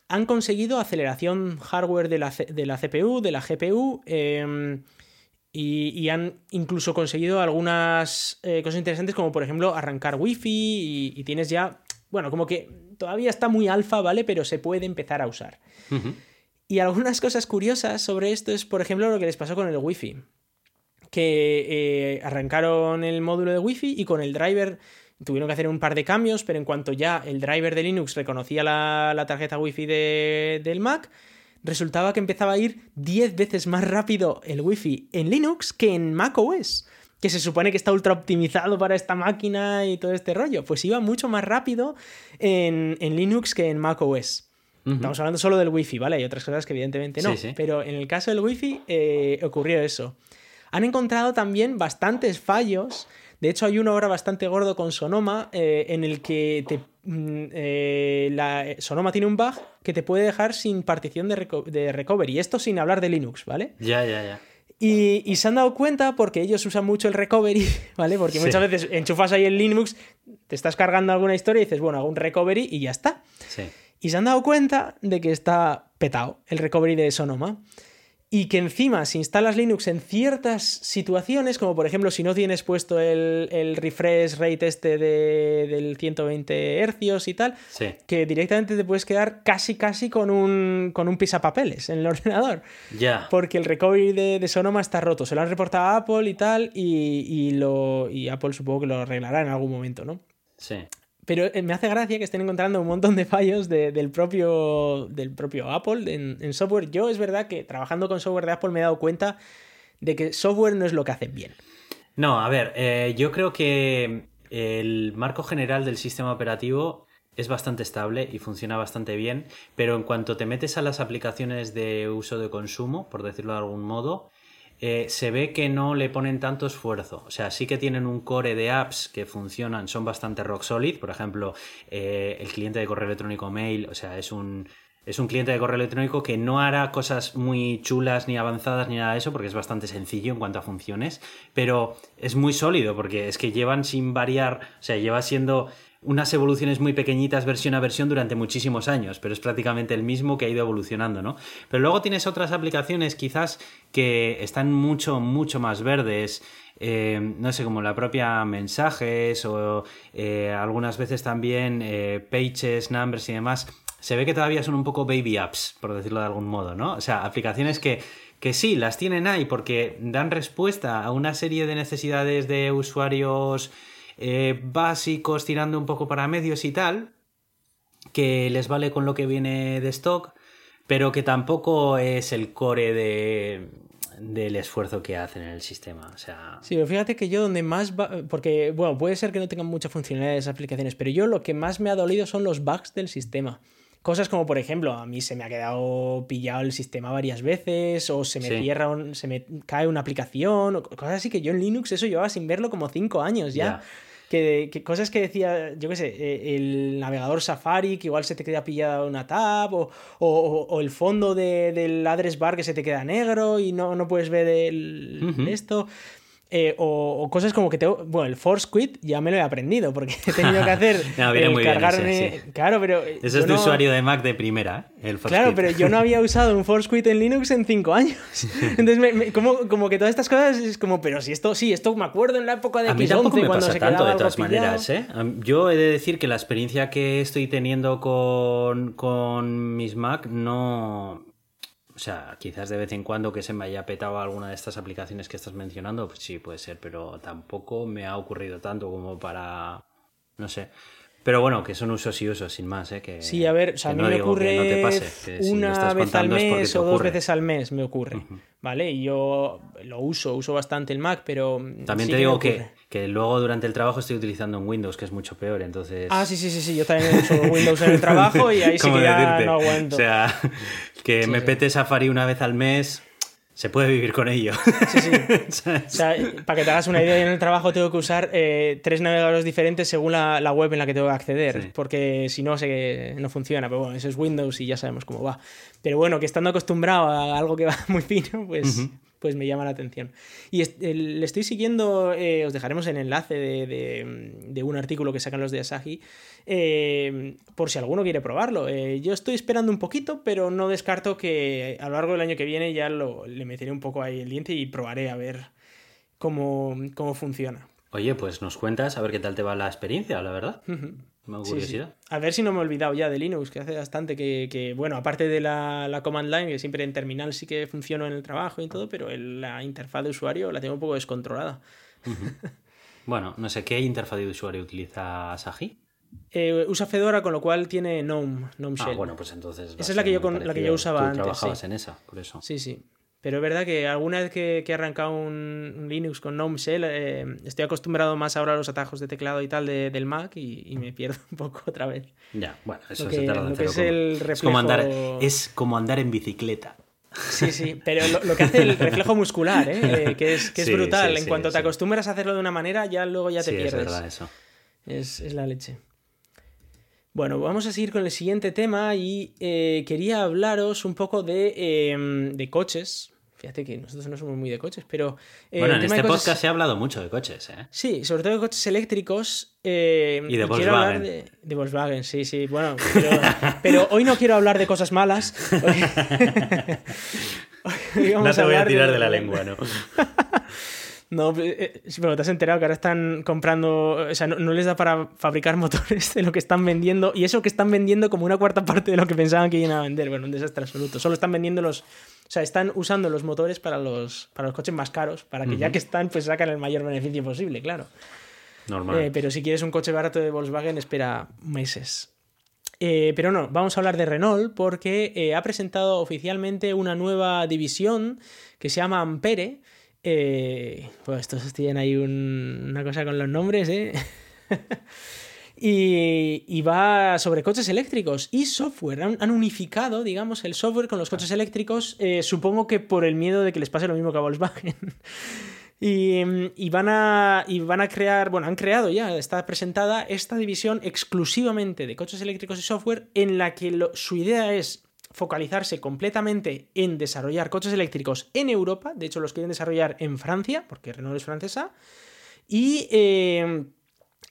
Han conseguido aceleración hardware de la, CPU, de la GPU, em, y, han incluso conseguido algunas eh, cosas interesantes como por ejemplo arrancar Wi-Fi y, tienes ya, bueno, como que todavía está muy alfa, ¿vale? Pero se puede empezar a usar. Y algunas cosas curiosas sobre esto es, por ejemplo, lo que les pasó con el Wi-Fi. Que eh, arrancaron el módulo de Wi-Fi y con el driver Tuvieron que hacer un par de cambios, pero en cuanto ya el driver de Linux reconocía la, tarjeta Wi-Fi del Mac, resultaba que empezaba a ir 10 veces más rápido el Wi-Fi en Linux que en Mac OS que se supone que está ultra optimizado para esta máquina y todo este rollo. Pues iba mucho más rápido en, Linux que en Mac OS. Estamos hablando solo del Wi-Fi, ¿vale? Hay otras cosas que evidentemente no. Pero en el caso del Wi-Fi eh, ocurrió eso. Han encontrado también bastantes fallos de hecho, hay uno ahora bastante gordo con Sonoma eh, en el que te, mm, eh, la, Sonoma tiene un bug que te puede dejar sin partición de, de, recovery. Esto sin hablar de Linux, ¿vale? Ya, ya, ya. Y, se han dado cuenta porque ellos usan mucho el recovery, [laughs] ¿vale? Porque muchas veces enchufas ahí el Linux, te estás cargando alguna historia y dices, bueno, hago un recovery y ya está. Sí. Y se han dado cuenta de que está petado el recovery de Sonoma y que encima si instalas Linux en ciertas situaciones, como por ejemplo si no tienes puesto el, refresh rate este de, del 120 Hz y tal, que directamente te puedes quedar casi casi con un, con un pisapapeles en el [laughs] ordenador. Ya. Porque el recovery de, Sonoma está roto. Se lo han reportado a Apple y tal, y, y, lo, y Apple supongo que lo arreglará en algún momento, ¿no? Sí. Pero eh, me hace gracia que estén encontrando un montón de fallos del, propio, Apple en, software. Yo es verdad que trabajando con software de Apple me he dado cuenta de que software no es lo que hacen bien. No, a ver, eh, yo creo que el marco general del sistema operativo es bastante estable y funciona bastante bien, pero en cuanto te metes a las aplicaciones de uso de consumo, por decirlo de algún modo, eh, se ve que no le ponen tanto esfuerzo. O sea, sí que tienen un core de apps que funcionan, son bastante rock solid. Por ejemplo, eh, el cliente de correo electrónico Mail, o sea, es un, es un cliente de correo electrónico que no hará cosas muy chulas ni avanzadas ni nada de eso, porque es bastante sencillo en cuanto a funciones, pero es muy sólido, porque es que llevan sin variar, o sea, lleva siendo unas evoluciones muy pequeñitas versión a versión durante muchísimos años, pero es prácticamente el mismo que ha ido evolucionando, ¿no? Pero luego tienes otras aplicaciones quizás que están mucho, mucho más verdes, eh, no sé, como la propia mensajes o eh, algunas veces también eh, pages, numbers y demás, se ve que todavía son un poco baby apps, por decirlo de algún modo, ¿no? O sea, aplicaciones que, que sí, las tienen ahí porque dan respuesta a una serie de necesidades de usuarios eh, básicos tirando un poco para medios y tal, que les vale con lo que viene de stock, pero que tampoco es el core de, del esfuerzo que hacen en el sistema. O sea... Sí, pero fíjate que yo donde más... Porque, bueno, puede ser que no tengan mucha funcionalidad esas aplicaciones, pero yo lo que más me ha dolido son los bugs del sistema. Cosas como, por ejemplo, a mí se me ha quedado pillado el sistema varias veces, o se me cierra, se me cae una aplicación, o cosas así que yo en Linux eso llevaba sin verlo como cinco años ya. Que, cosas que decía, yo qué sé, eh, el navegador Safari, que igual se te queda pillada una tab, o, el fondo del address bar que se te queda negro y no, no puedes ver el, esto. Eh, o, cosas como que tengo. Bueno, el Force Quit ya me lo he aprendido porque he tenido que [laughs] hacer. no, viene muy cargarme. Claro, pero. Eso es de usuario de Mac de primera, ¿eh? el Force Claro, pero yo no había usado un Force Quit en Linux en cinco años. [laughs] Entonces, como, como, que todas estas cosas es como, pero si esto, sí, esto me acuerdo en la época de X11 me cuando pasa se tanto, de todas maneras, ¿eh? Yo he de decir que la experiencia que estoy teniendo con, con mis Mac no o sea, quizás de vez en cuando que se me haya petado alguna de estas aplicaciones que estás mencionando, pues sí, puede ser, pero tampoco me ha ocurrido tanto como para, no sé. Pero bueno, que son usos y usos, sin más, ¿eh? Que, sí, a ver, o sea, a mí me ocurre una vez al mes o dos veces al mes me ocurre, ¿vale? Y yo lo uso, uso bastante el Mac, pero... También te digo que, que, luego durante el trabajo estoy utilizando en Windows, que es mucho peor, entonces... Ah, sí, sí, sí, sí, yo también uso Windows en el trabajo y ahí [laughs] sí que ya no aguanto. O sea, que me pete Safari una vez al mes se puede vivir con ello. Sí, sí. [laughs] o sea, para que te hagas una idea, en el trabajo tengo que usar eh, tres navegadores diferentes según la, web en la que tengo que acceder, porque si no, sé no funciona. Pero bueno, eso es Windows y ya sabemos cómo va. Pero bueno, que estando acostumbrado a algo que va [laughs] muy fino, pues, pues me llama la atención. Y le estoy siguiendo, eh, os dejaremos el enlace de, un artículo que sacan los de Asahi, eh, por si alguno quiere probarlo. Eh, yo estoy esperando un poquito, pero no descarto que a lo largo del año que viene ya lo, le meteré un poco ahí el diente y probaré a ver cómo, cómo funciona. Oye, pues nos cuentas a ver qué tal te va la experiencia, la verdad. A ver si no me he olvidado ya de Linux, que hace bastante que, bueno, aparte de la, command line, que siempre en terminal sí que funciona en el trabajo y todo, pero la interfaz de usuario la tengo un poco descontrolada. bueno, no sé, ¿qué interfaz de usuario utiliza Saji? Eh, usa Fedora, con lo cual tiene GNOME, GNOME ah, Shell. bueno, pues entonces... Esa es la que, yo, la que yo usaba Tú antes. trabajabas en esa, por eso. Sí, sí. Pero es verdad que alguna vez que, he arrancado un, Linux con GNOME Shell, eh, estoy acostumbrado más ahora a los atajos de teclado y tal del Mac y, me pierdo un poco [laughs] otra vez. Ya, bueno, eso se tarda que es, el reflejo... es, como andar, es como andar en bicicleta. Sí, sí, pero lo, que hace el reflejo [laughs] muscular, ¿eh? eh que es, que es brutal. en cuanto te acostumbras a hacerlo de una manera, ya luego ya te pierdes. Es verdad eso. Es, es, la leche. Bueno, vamos a seguir con el siguiente tema y eh, quería hablaros un poco de, de coches, Fíjate que nosotros no somos muy de coches, pero. Eh, bueno, en este podcast se ha hablado mucho de coches, ¿eh? Sí, sobre todo de coches eléctricos. Eh, y de Volkswagen. De, Volkswagen, sí, sí. Bueno, pero, hoy no quiero hablar de cosas malas. [laughs] [laughs] no te voy a tirar de la lengua, ¿no? [laughs] No, eh, pero te has enterado que ahora están comprando, o sea, no, les da para fabricar [laughs] motores de lo que están vendiendo y eso que están vendiendo como una cuarta parte de lo que pensaban que iban a vender. Bueno, un desastre absoluto. Solo están vendiendo los, o sea, están usando los motores para los, para los coches más caros, para que ya que están, pues sacan el mayor beneficio posible, claro. Normal. Eh, pero si quieres un coche barato de Volkswagen, espera meses. Eh, pero no, vamos a hablar de Renault porque ha presentado oficialmente una nueva división que se llama Ampere eh, pues estos tienen ahí una cosa con los nombres, ¿eh? [laughs] y, va sobre coches eléctricos y software. Han, unificado, digamos, el software con los coches eléctricos, eh, supongo que por el miedo de que les pase lo mismo que a Volkswagen. [laughs] y, van a, y van a crear, bueno, han creado ya, está presentada esta división exclusivamente de coches eléctricos y software en la que su idea es focalizarse completamente en desarrollar coches eléctricos en Europa, de hecho los quieren desarrollar en Francia, porque Renault es francesa, y, eh,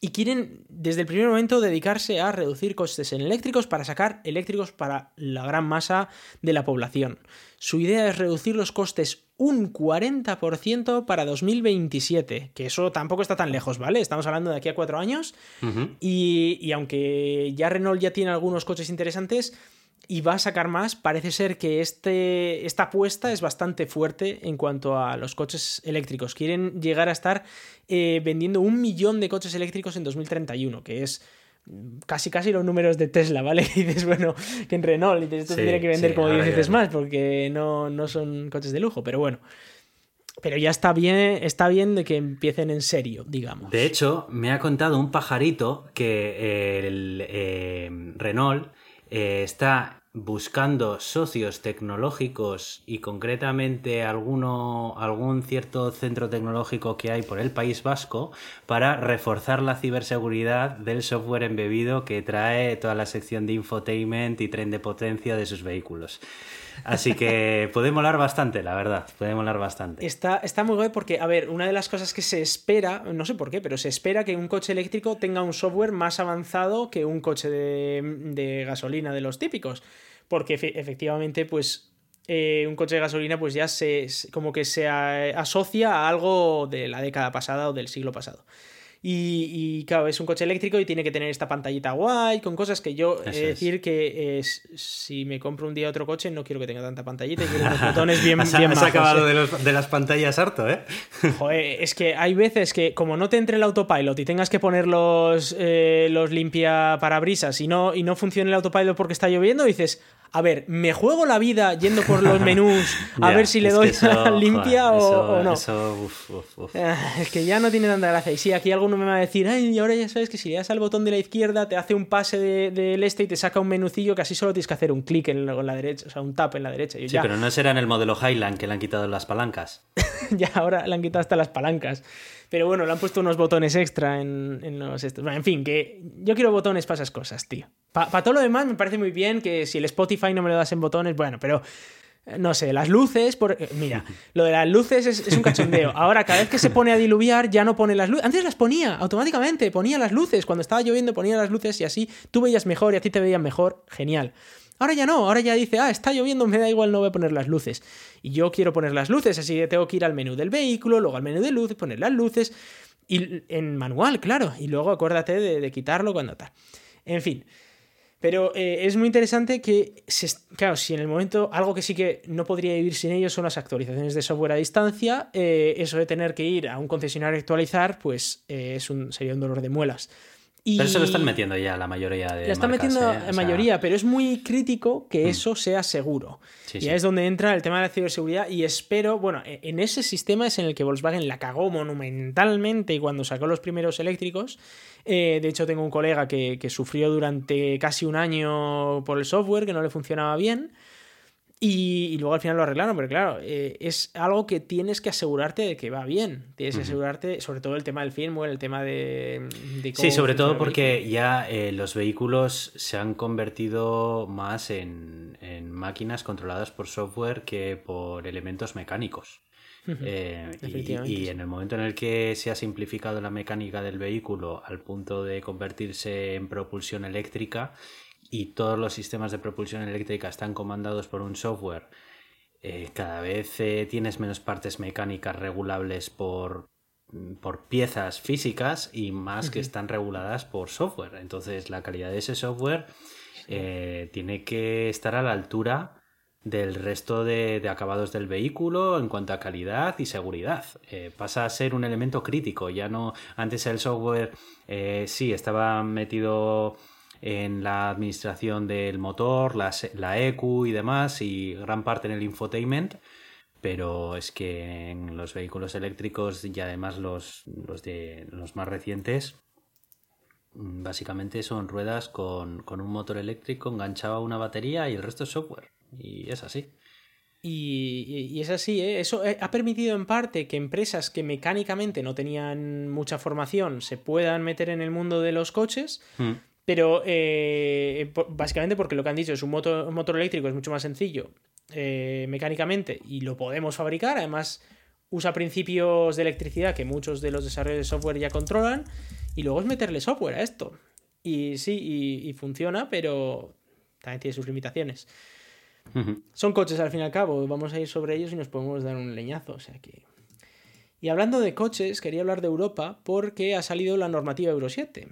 y quieren desde el primer momento dedicarse a reducir costes en eléctricos para sacar eléctricos para la gran masa de la población. Su idea es reducir los costes un 40% para 2027, que eso tampoco está tan lejos, ¿vale? Estamos hablando de aquí a cuatro años, y, y aunque ya Renault ya tiene algunos coches interesantes, y va a sacar más. Parece ser que este, esta apuesta es bastante fuerte en cuanto a los coches eléctricos. Quieren llegar a estar eh, vendiendo un millón de coches eléctricos en 2031, que es casi casi los números de Tesla, ¿vale? [laughs] Y dices, bueno, que en Renault, y esto tendría que vender como 10 veces más, porque no, no son coches de lujo, pero bueno. Pero ya está bien, está bien de que empiecen en serio, digamos. De hecho, me ha contado un pajarito que el eh, Renault eh, está buscando socios tecnológicos y concretamente alguno, algún cierto centro tecnológico que hay por el País Vasco para reforzar la ciberseguridad del software embebido que trae toda la sección de infotainment y tren de potencia de sus vehículos. Así que puede molar bastante, la verdad, puede molar bastante. Está, está muy guay porque, a ver, una de las cosas que se espera, no sé por qué, pero se espera que un coche eléctrico tenga un software más avanzado que un coche de, gasolina de los típicos porque efectivamente, pues eh, un coche de gasolina pues ya se como que se asocia a algo de la década pasada o del siglo pasado. Y, claro, es un coche eléctrico y tiene que tener esta pantallita guay, con cosas que yo he de decir que si me compro un día otro coche no quiero que tenga tanta pantallita y quiero unos [laughs] botones bien, has, bien has acabado ¿eh? de, las pantallas harto, ¿eh? [laughs] Joder, es que hay veces que como no te entre el autopilot y tengas que poner los, eh, los limpia parabrisas y no, y no funcione el autopilot porque está lloviendo, dices, a ver, ¿me juego la vida yendo por los [laughs] menús a ver si le doy [laughs] a limpia o, no? Ah, es que ya no tiene tanta gracia. Y sí, aquí alguno me va a decir, ay, y ahora ya sabes que si le das al botón de la izquierda te hace un pase del de, este y te saca un menucillo que así solo tienes que hacer un clic en, la derecha, o sea, un tap en la derecha. sí, pero no será en el modelo Highland que le han quitado las palancas. [laughs] ya, ahora le han quitado hasta las palancas. Pero bueno, le han puesto unos botones extra en, los... en fin, que yo quiero botones para esas cosas, tío. Para todo lo demás me parece muy bien que si el Spotify no me lo das en botones, bueno, pero no sé, las luces, por... Eh, mira, lo de las luces es, un cachondeo. Ahora, cada vez que se pone a diluviar, ya no pone las luces. Antes las ponía automáticamente, ponía las luces. Cuando estaba lloviendo, ponía las luces y así tú veías mejor y a ti te veían mejor. Genial. Ahora ya no, ahora ya dice, ah, está lloviendo, me da igual, no voy a poner las luces. Y yo quiero poner las luces, así que tengo que ir al menú del vehículo, luego al menú de luces, poner las luces, y en manual, claro, y luego acuérdate de, quitarlo cuando tal. En fin. Pero eh, es muy interesante que, claro, si en el momento algo que sí que no podría vivir sin ellos son las actualizaciones de software a distancia, eh, eso de tener que ir a un concesionario a actualizar, pues eh, es sería un dolor de muelas. Pero eso lo están metiendo ya la mayoría de. Lo están metiendo la mayoría, pero es muy crítico que mm. eso sea seguro. y es donde entra el tema de la ciberseguridad. Y espero, bueno, e, en ese sistema es en el que Volkswagen la cagó monumentalmente cuando sacó los primeros eléctricos. Eh, de hecho, tengo un colega que, que sufrió durante casi un año por el software que no le funcionaba bien. Y, luego al final lo arreglaron, pero claro, eh, es algo que tienes que asegurarte de que va bien. Tienes que asegurarte, sobre todo el tema del firmware, el tema de. sí, sobre todo porque ya eh, los vehículos se han convertido más en, máquinas controladas por software que por elementos mecánicos. [laughs] Eh, y, en el momento en el que se ha simplificado la mecánica del vehículo al punto de convertirse en propulsión eléctrica, y todos los sistemas de propulsión eléctrica están comandados por un software, eh, cada vez eh, tienes menos partes mecánicas regulables por, por piezas físicas y más que están reguladas por software. Entonces la calidad de ese software eh, tiene que estar a la altura del resto de, acabados del vehículo en cuanto a calidad y seguridad. pasa a ser un elemento crítico. Ya no. Antes el software sí estaba metido en la administración del motor, la, la EQ y demás, y gran parte en el infotainment, pero es que en los vehículos eléctricos y además los, los, de, los más recientes, mm, básicamente son ruedas con, un motor eléctrico enganchado a una batería y el resto es software. Y es así. Y, es así, ¿eh? eso eh, ha permitido en parte que empresas que mecánicamente no tenían mucha formación se puedan meter en el mundo de los coches, mm. Pero eh, básicamente porque lo que han dicho es un motor, motor eléctrico es mucho más sencillo eh, mecánicamente y lo podemos fabricar. Además, usa principios de electricidad que muchos de los desarrolladores de software ya controlan. Y luego es meterle software a esto. Y sí, y, funciona, pero también tiene sus limitaciones. Son coches al fin y al cabo, vamos a ir sobre ellos y nos podemos dar un leñazo. O sea que. Y hablando de coches, quería hablar de Europa porque ha salido la normativa Euro 7.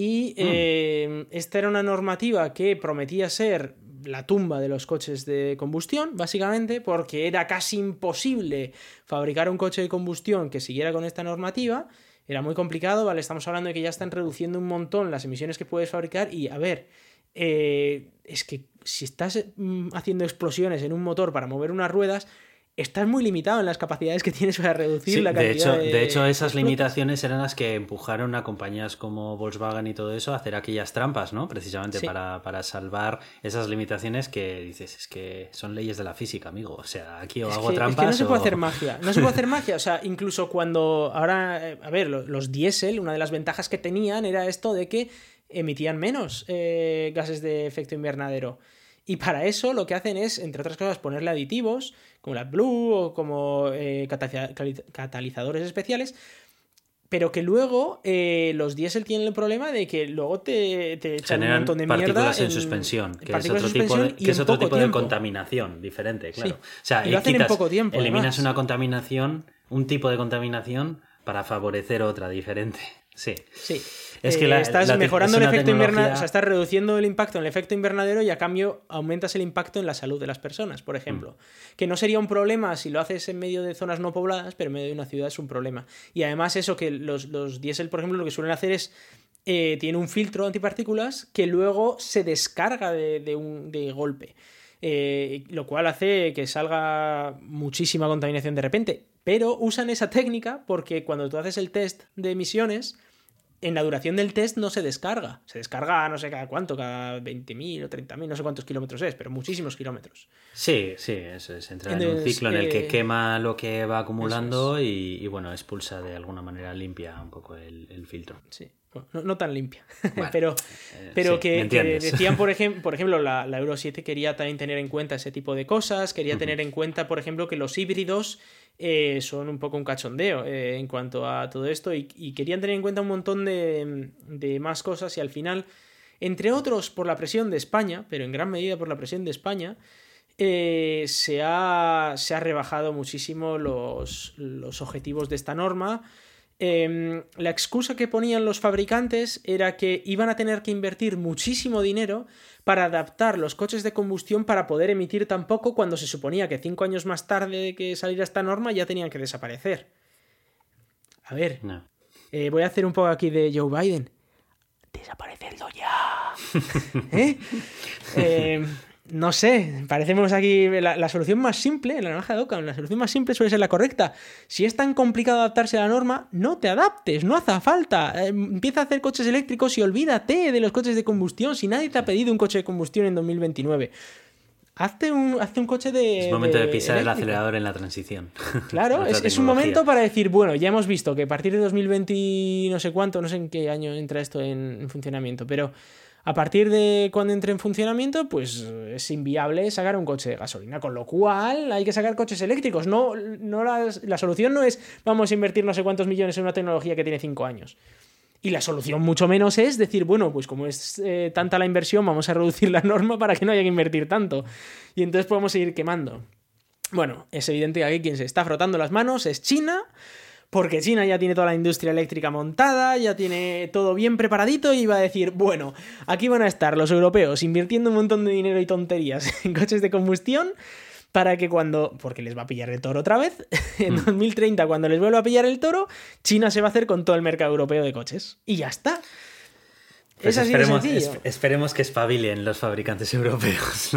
Y mm. em, esta era una normativa que prometía ser la tumba de los coches de combustión, básicamente, porque era casi imposible fabricar un coche de combustión que siguiera con esta normativa. Era muy complicado, ¿vale? Estamos hablando de que ya están reduciendo un montón las emisiones que puedes fabricar y, a ver, eh, es que si estás mm, haciendo explosiones en un motor para mover unas ruedas, estás muy limitado en las capacidades que tienes para reducir la cantidad de hecho, de... de hecho, esas limitaciones eran las que empujaron a compañías como Volkswagen y todo eso a hacer aquellas trampas, ¿no? Precisamente Sí. para, para salvar esas limitaciones que dices, es que son leyes de la física, amigo. O sea, aquí o Es hago que, es trampas que no se puede hacer magia. No se puede hacer magia. O sea, incluso cuando. Ahora, eh, a ver, lo- los diésel, una de las ventajas que tenían era esto de que emitían menos eh, gases de efecto invernadero. Y para eso lo que hacen es, entre otras cosas, ponerle aditivos, como la Blue o como eh, catalizadores especiales. Pero que luego eh, los diésel tienen el problema de que luego te, te echan un generan montón de mierda. partículas en, en- suspensión, que es otro tipo de, que es otro tipo contaminación diferente, claro. Sí. O sea, Y lo hacen en quitas- poco tiempo, eliminas además. una contaminación, un tipo de contaminación para favorecer otra diferente. Sí. Sí. Es que Eh, la- estás la mejorando es el efecto invernadero, o sea, estás reduciendo el impacto en el efecto invernadero y a cambio aumentas el impacto en la salud de las personas, por ejemplo. Mm. Que no sería un problema si lo haces en medio de zonas no pobladas, pero en medio de una ciudad es un problema. Y además eso que los, los diésel, por ejemplo, lo que suelen hacer es eh, tiene un filtro antipartículas que luego se descarga de, de un de golpe. Eh, lo cual hace que salga muchísima contaminación de repente. Pero usan esa técnica porque cuando tú haces el test de emisiones, en la duración del test no se descarga. Se descarga no sé cada cuánto, cada 20.000 o 30.000, no sé cuántos kilómetros es, pero muchísimos kilómetros. Sí, sí, eso es. Entra en un ciclo en el que eh, quema lo que va acumulando y, y, bueno, expulsa de alguna manera limpia un poco el, el filtro. Sí. Bueno, no, no tan limpia. [laughs] Bueno, pero eh, pero sí, que, decían, por, [laughs] ejem- por ejemplo, la, la Euro 7 quería también tener en cuenta ese tipo de cosas. Quería tener en cuenta, por ejemplo, que los híbridos eh, son un poco un cachondeo eh, en cuanto a todo esto y, querían tener en cuenta un montón de, de más cosas y al final, entre otros por la presión de España, pero en gran medida por la presión de España, eh, se, ha, se ha rebajado muchísimo los, los objetivos de esta norma. Eh, la excusa que ponían los fabricantes era que iban a tener que invertir muchísimo dinero para adaptar los coches de combustión para poder emitir tan poco cuando se suponía que cinco años más tarde de que saliera esta norma ya tenían que desaparecer. A ver, No. eh, voy a hacer un poco aquí de Joe Biden. Desaparecedlo ya. [laughs] ¿Eh? No sé, parecemos aquí la, la solución más simple, la naranja de Ockham, la solución más simple suele ser la correcta. Si es tan complicado adaptarse a la norma, no te adaptes, no hace falta. Eh, empieza a hacer coches eléctricos y olvídate de los coches de combustión. Si nadie te ha pedido un coche de combustión en 2029, hazte un, hazte un coche de. Es momento de de pisar el acelerador en la transición. [laughs] Claro, es, es un momento para decir, bueno, ya hemos visto que a partir de 2020 y no sé cuánto, no sé en qué año entra esto en, en funcionamiento, pero a partir de cuando entre en funcionamiento, pues es inviable sacar un coche de gasolina, con lo cual hay que sacar coches eléctricos. No, no la solución no es vamos a invertir no sé cuántos millones en una tecnología que tiene cinco años. Y la solución mucho menos es decir, bueno, pues como es eh, tanta la inversión, vamos a reducir la norma para que no haya que invertir tanto. Y entonces podemos seguir quemando. Bueno, es evidente que aquí quien se está frotando las manos es China, porque China ya tiene toda la industria eléctrica montada, ya tiene todo bien preparadito y va a decir, bueno, aquí van a estar los europeos invirtiendo un montón de dinero y tonterías [laughs] en coches de combustión para que cuando, porque les va a pillar el toro otra vez, [laughs] en 2030 cuando les vuelva a pillar el toro, China se va a hacer con todo el mercado europeo de coches. Y ya está. Pues es así de esperemos, sencillo. es- esperemos que espabilen los fabricantes [laughs] europeos.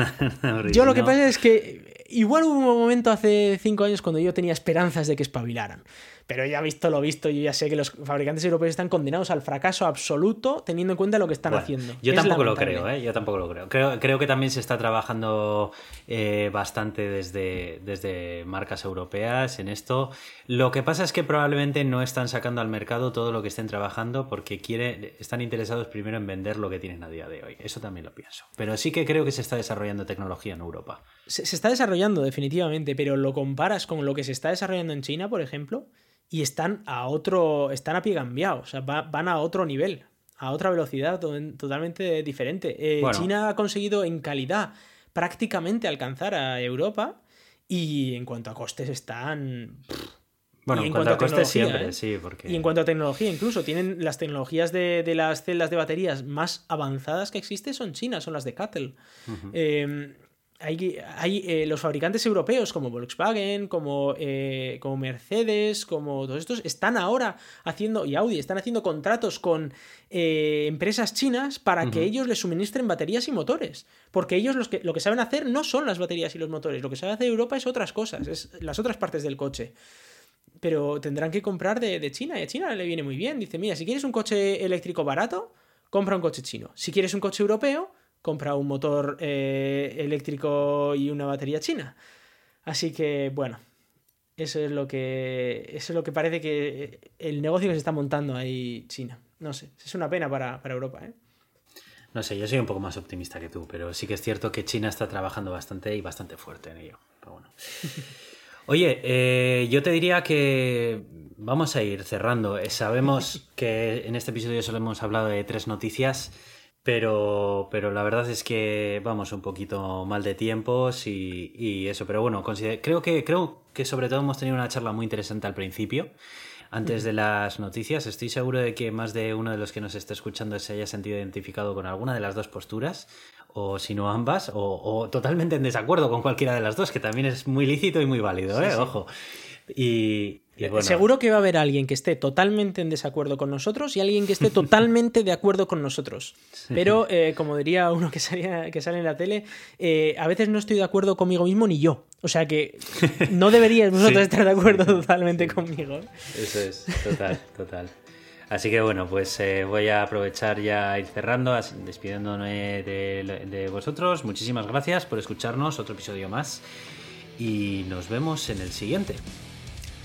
Yo lo que pasa es que igual hubo un momento hace cinco años cuando yo tenía esperanzas de que espabilaran. Pero ya visto lo visto, yo ya sé que los fabricantes europeos están condenados al fracaso absoluto teniendo en cuenta lo que están Bueno, haciendo. Yo Es tampoco lo creo, ¿eh? Yo tampoco lo creo. Creo, creo que también se está trabajando eh, bastante desde, desde marcas europeas en esto. Lo que pasa es que probablemente no están sacando al mercado todo lo que estén trabajando porque quiere, están interesados primero en vender lo que tienen a día de hoy. Eso también lo pienso. Pero sí que creo que se está desarrollando tecnología en Europa. Se, se está desarrollando definitivamente, pero lo comparas con lo que se está desarrollando en China, por ejemplo, y están a otro, están a pie cambiado, o sea, va- van a otro nivel, a otra velocidad to- totalmente diferente. Eh, Bueno. China ha conseguido en calidad prácticamente alcanzar a Europa y en cuanto a costes están Bueno, Y en cuanto a cuanto a costes siempre, ¿eh? sí, porque... Y en cuanto a tecnología, incluso tienen las tecnologías de, de las celdas de baterías más avanzadas que existen son chinas, son las de Cattle. Eh, hay, hay eh, los fabricantes europeos como Volkswagen, como, eh, como Mercedes, como todos estos, están ahora haciendo, y Audi, están haciendo contratos con eh, empresas chinas para que ellos les suministren baterías y motores. Porque ellos los que, lo que saben hacer no son las baterías y los motores, lo que sabe hacer Europa es otras cosas, es las otras partes del coche. Pero tendrán que comprar de, de China y a China le viene muy bien. Dice, mira, si quieres un coche eléctrico barato, compra un coche chino. Si quieres un coche europeo, compra un motor eh, eléctrico y una batería china. Así que, bueno, eso es lo que. Eso es lo que parece que el negocio que se está montando ahí China. No sé, es una pena para, Europa, ¿eh? No sé, yo soy un poco más optimista que tú, pero sí que es cierto que China está trabajando bastante y bastante fuerte en ello. [laughs] Oye, eh, yo te diría que vamos a ir cerrando. Sabemos [laughs] que en este episodio solo hemos hablado de tres noticias. Pero, pero la verdad es que vamos un poquito mal de tiempos y, eso. Pero bueno, creo, que, creo que sobre todo hemos tenido una charla muy interesante al principio, antes de las noticias. Estoy seguro de que más de uno de los que nos esté escuchando se haya sentido identificado con alguna de las dos posturas, o si no ambas, o, totalmente en desacuerdo con cualquiera de las dos, que también es muy lícito y muy válido, ¿eh? Ojo. Y, Seguro que va a haber alguien que esté totalmente en desacuerdo con nosotros y alguien que esté [laughs] totalmente de acuerdo con nosotros. Pero, eh, como diría uno que, que sale en la tele, eh, a veces no estoy de acuerdo conmigo mismo ni yo. O sea que no deberíais [laughs] vosotros estar de acuerdo [laughs] totalmente conmigo. Eso es, total, total. Así que bueno, pues eh, voy a aprovechar ya ir cerrando, despidiéndome de, de vosotros. Muchísimas gracias por escucharnos, otro episodio más. Y nos vemos en el siguiente.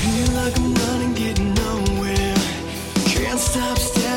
Feel like I'm running, getting nowhere. Can't stop staring.